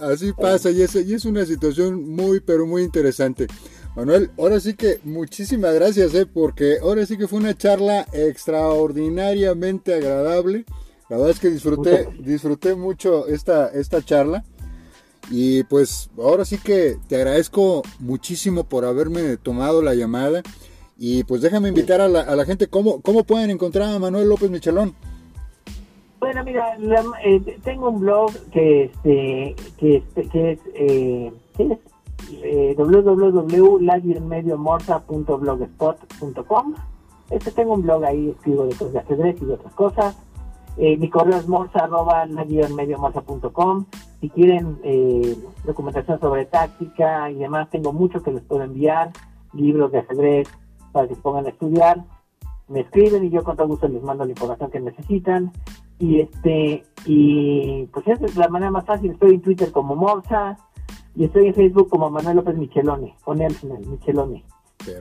A: así pasa y es, y es una situación muy, pero muy interesante. Manuel, ahora sí que muchísimas gracias, ¿eh? porque ahora sí que fue una charla extraordinariamente agradable. La verdad es que disfruté, disfruté mucho esta, esta charla. Y pues ahora sí que te agradezco muchísimo por haberme tomado la llamada. Y pues déjame invitar a la, a la gente, ¿cómo, ¿cómo pueden encontrar a Manuel López Michelón?
B: Bueno, mira, eh, tengo un blog que, este, que, este, que es, eh, es eh, www.laguirmediomorta.blogspot.com. Este tengo un blog ahí, escribo de de ajedrez y de otras cosas. Eh, mi correo es morsa arroba Si quieren eh, documentación sobre táctica y demás, tengo mucho que les puedo enviar, libros de ajedrez para que se pongan a estudiar. Me escriben y yo con todo gusto les mando la información que necesitan. Y este y pues esa es la manera más fácil. Estoy en Twitter como Morsa y estoy en Facebook como Manuel López Michelone. Con él, Michelone.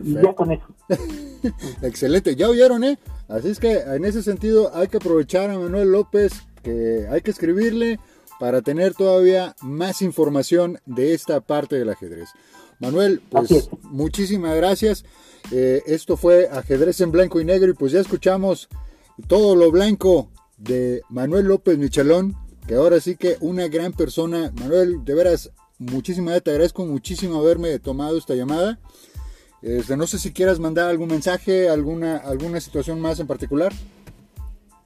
B: Y ya con eso.
A: Excelente, ya oyeron, ¿eh? Así es que en ese sentido hay que aprovechar a Manuel López, que hay que escribirle para tener todavía más información de esta parte del ajedrez. Manuel, pues muchísimas gracias. Eh, esto fue ajedrez en blanco y negro y pues ya escuchamos todo lo blanco de Manuel López Michelón, que ahora sí que una gran persona. Manuel, de veras, muchísimas te agradezco muchísimo haberme tomado esta llamada. Este, no sé si quieras mandar algún mensaje, alguna, alguna situación más en particular.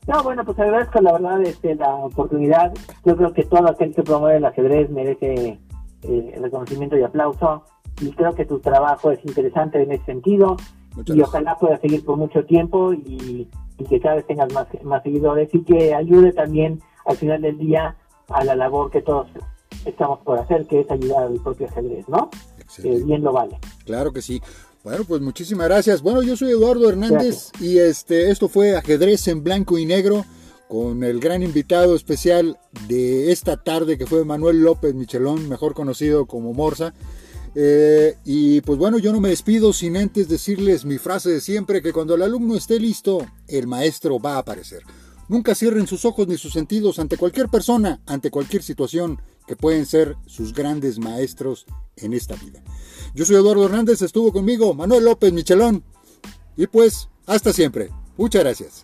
B: No, bueno, pues agradezco la verdad este, la oportunidad. Yo creo que todo aquel que promueve el ajedrez merece eh, reconocimiento y aplauso. Y creo que tu trabajo es interesante en ese sentido. y ojalá pueda seguir por mucho tiempo y, que cada vez tengas más, más seguidores y que ayude también al final del día a la labor que todos estamos por hacer, que es ayudar al propio ajedrez, ¿no? Que bien lo vale.
A: Claro que sí. Bueno, pues muchísimas gracias. Bueno, yo soy Eduardo Hernández y este esto fue ajedrez en blanco y negro con el gran invitado especial de esta tarde que fue Manuel López Michelón, mejor conocido como Morsa. Eh, y pues bueno, yo no me despido sin antes decirles mi frase de siempre, que cuando el alumno esté listo, el maestro va a aparecer. Nunca cierren sus ojos ni sus sentidos ante cualquier persona, ante cualquier situación que pueden ser sus grandes maestros en esta vida. Yo soy Eduardo Hernández, estuvo conmigo Manuel López Michelón. Y pues, hasta siempre. Muchas gracias.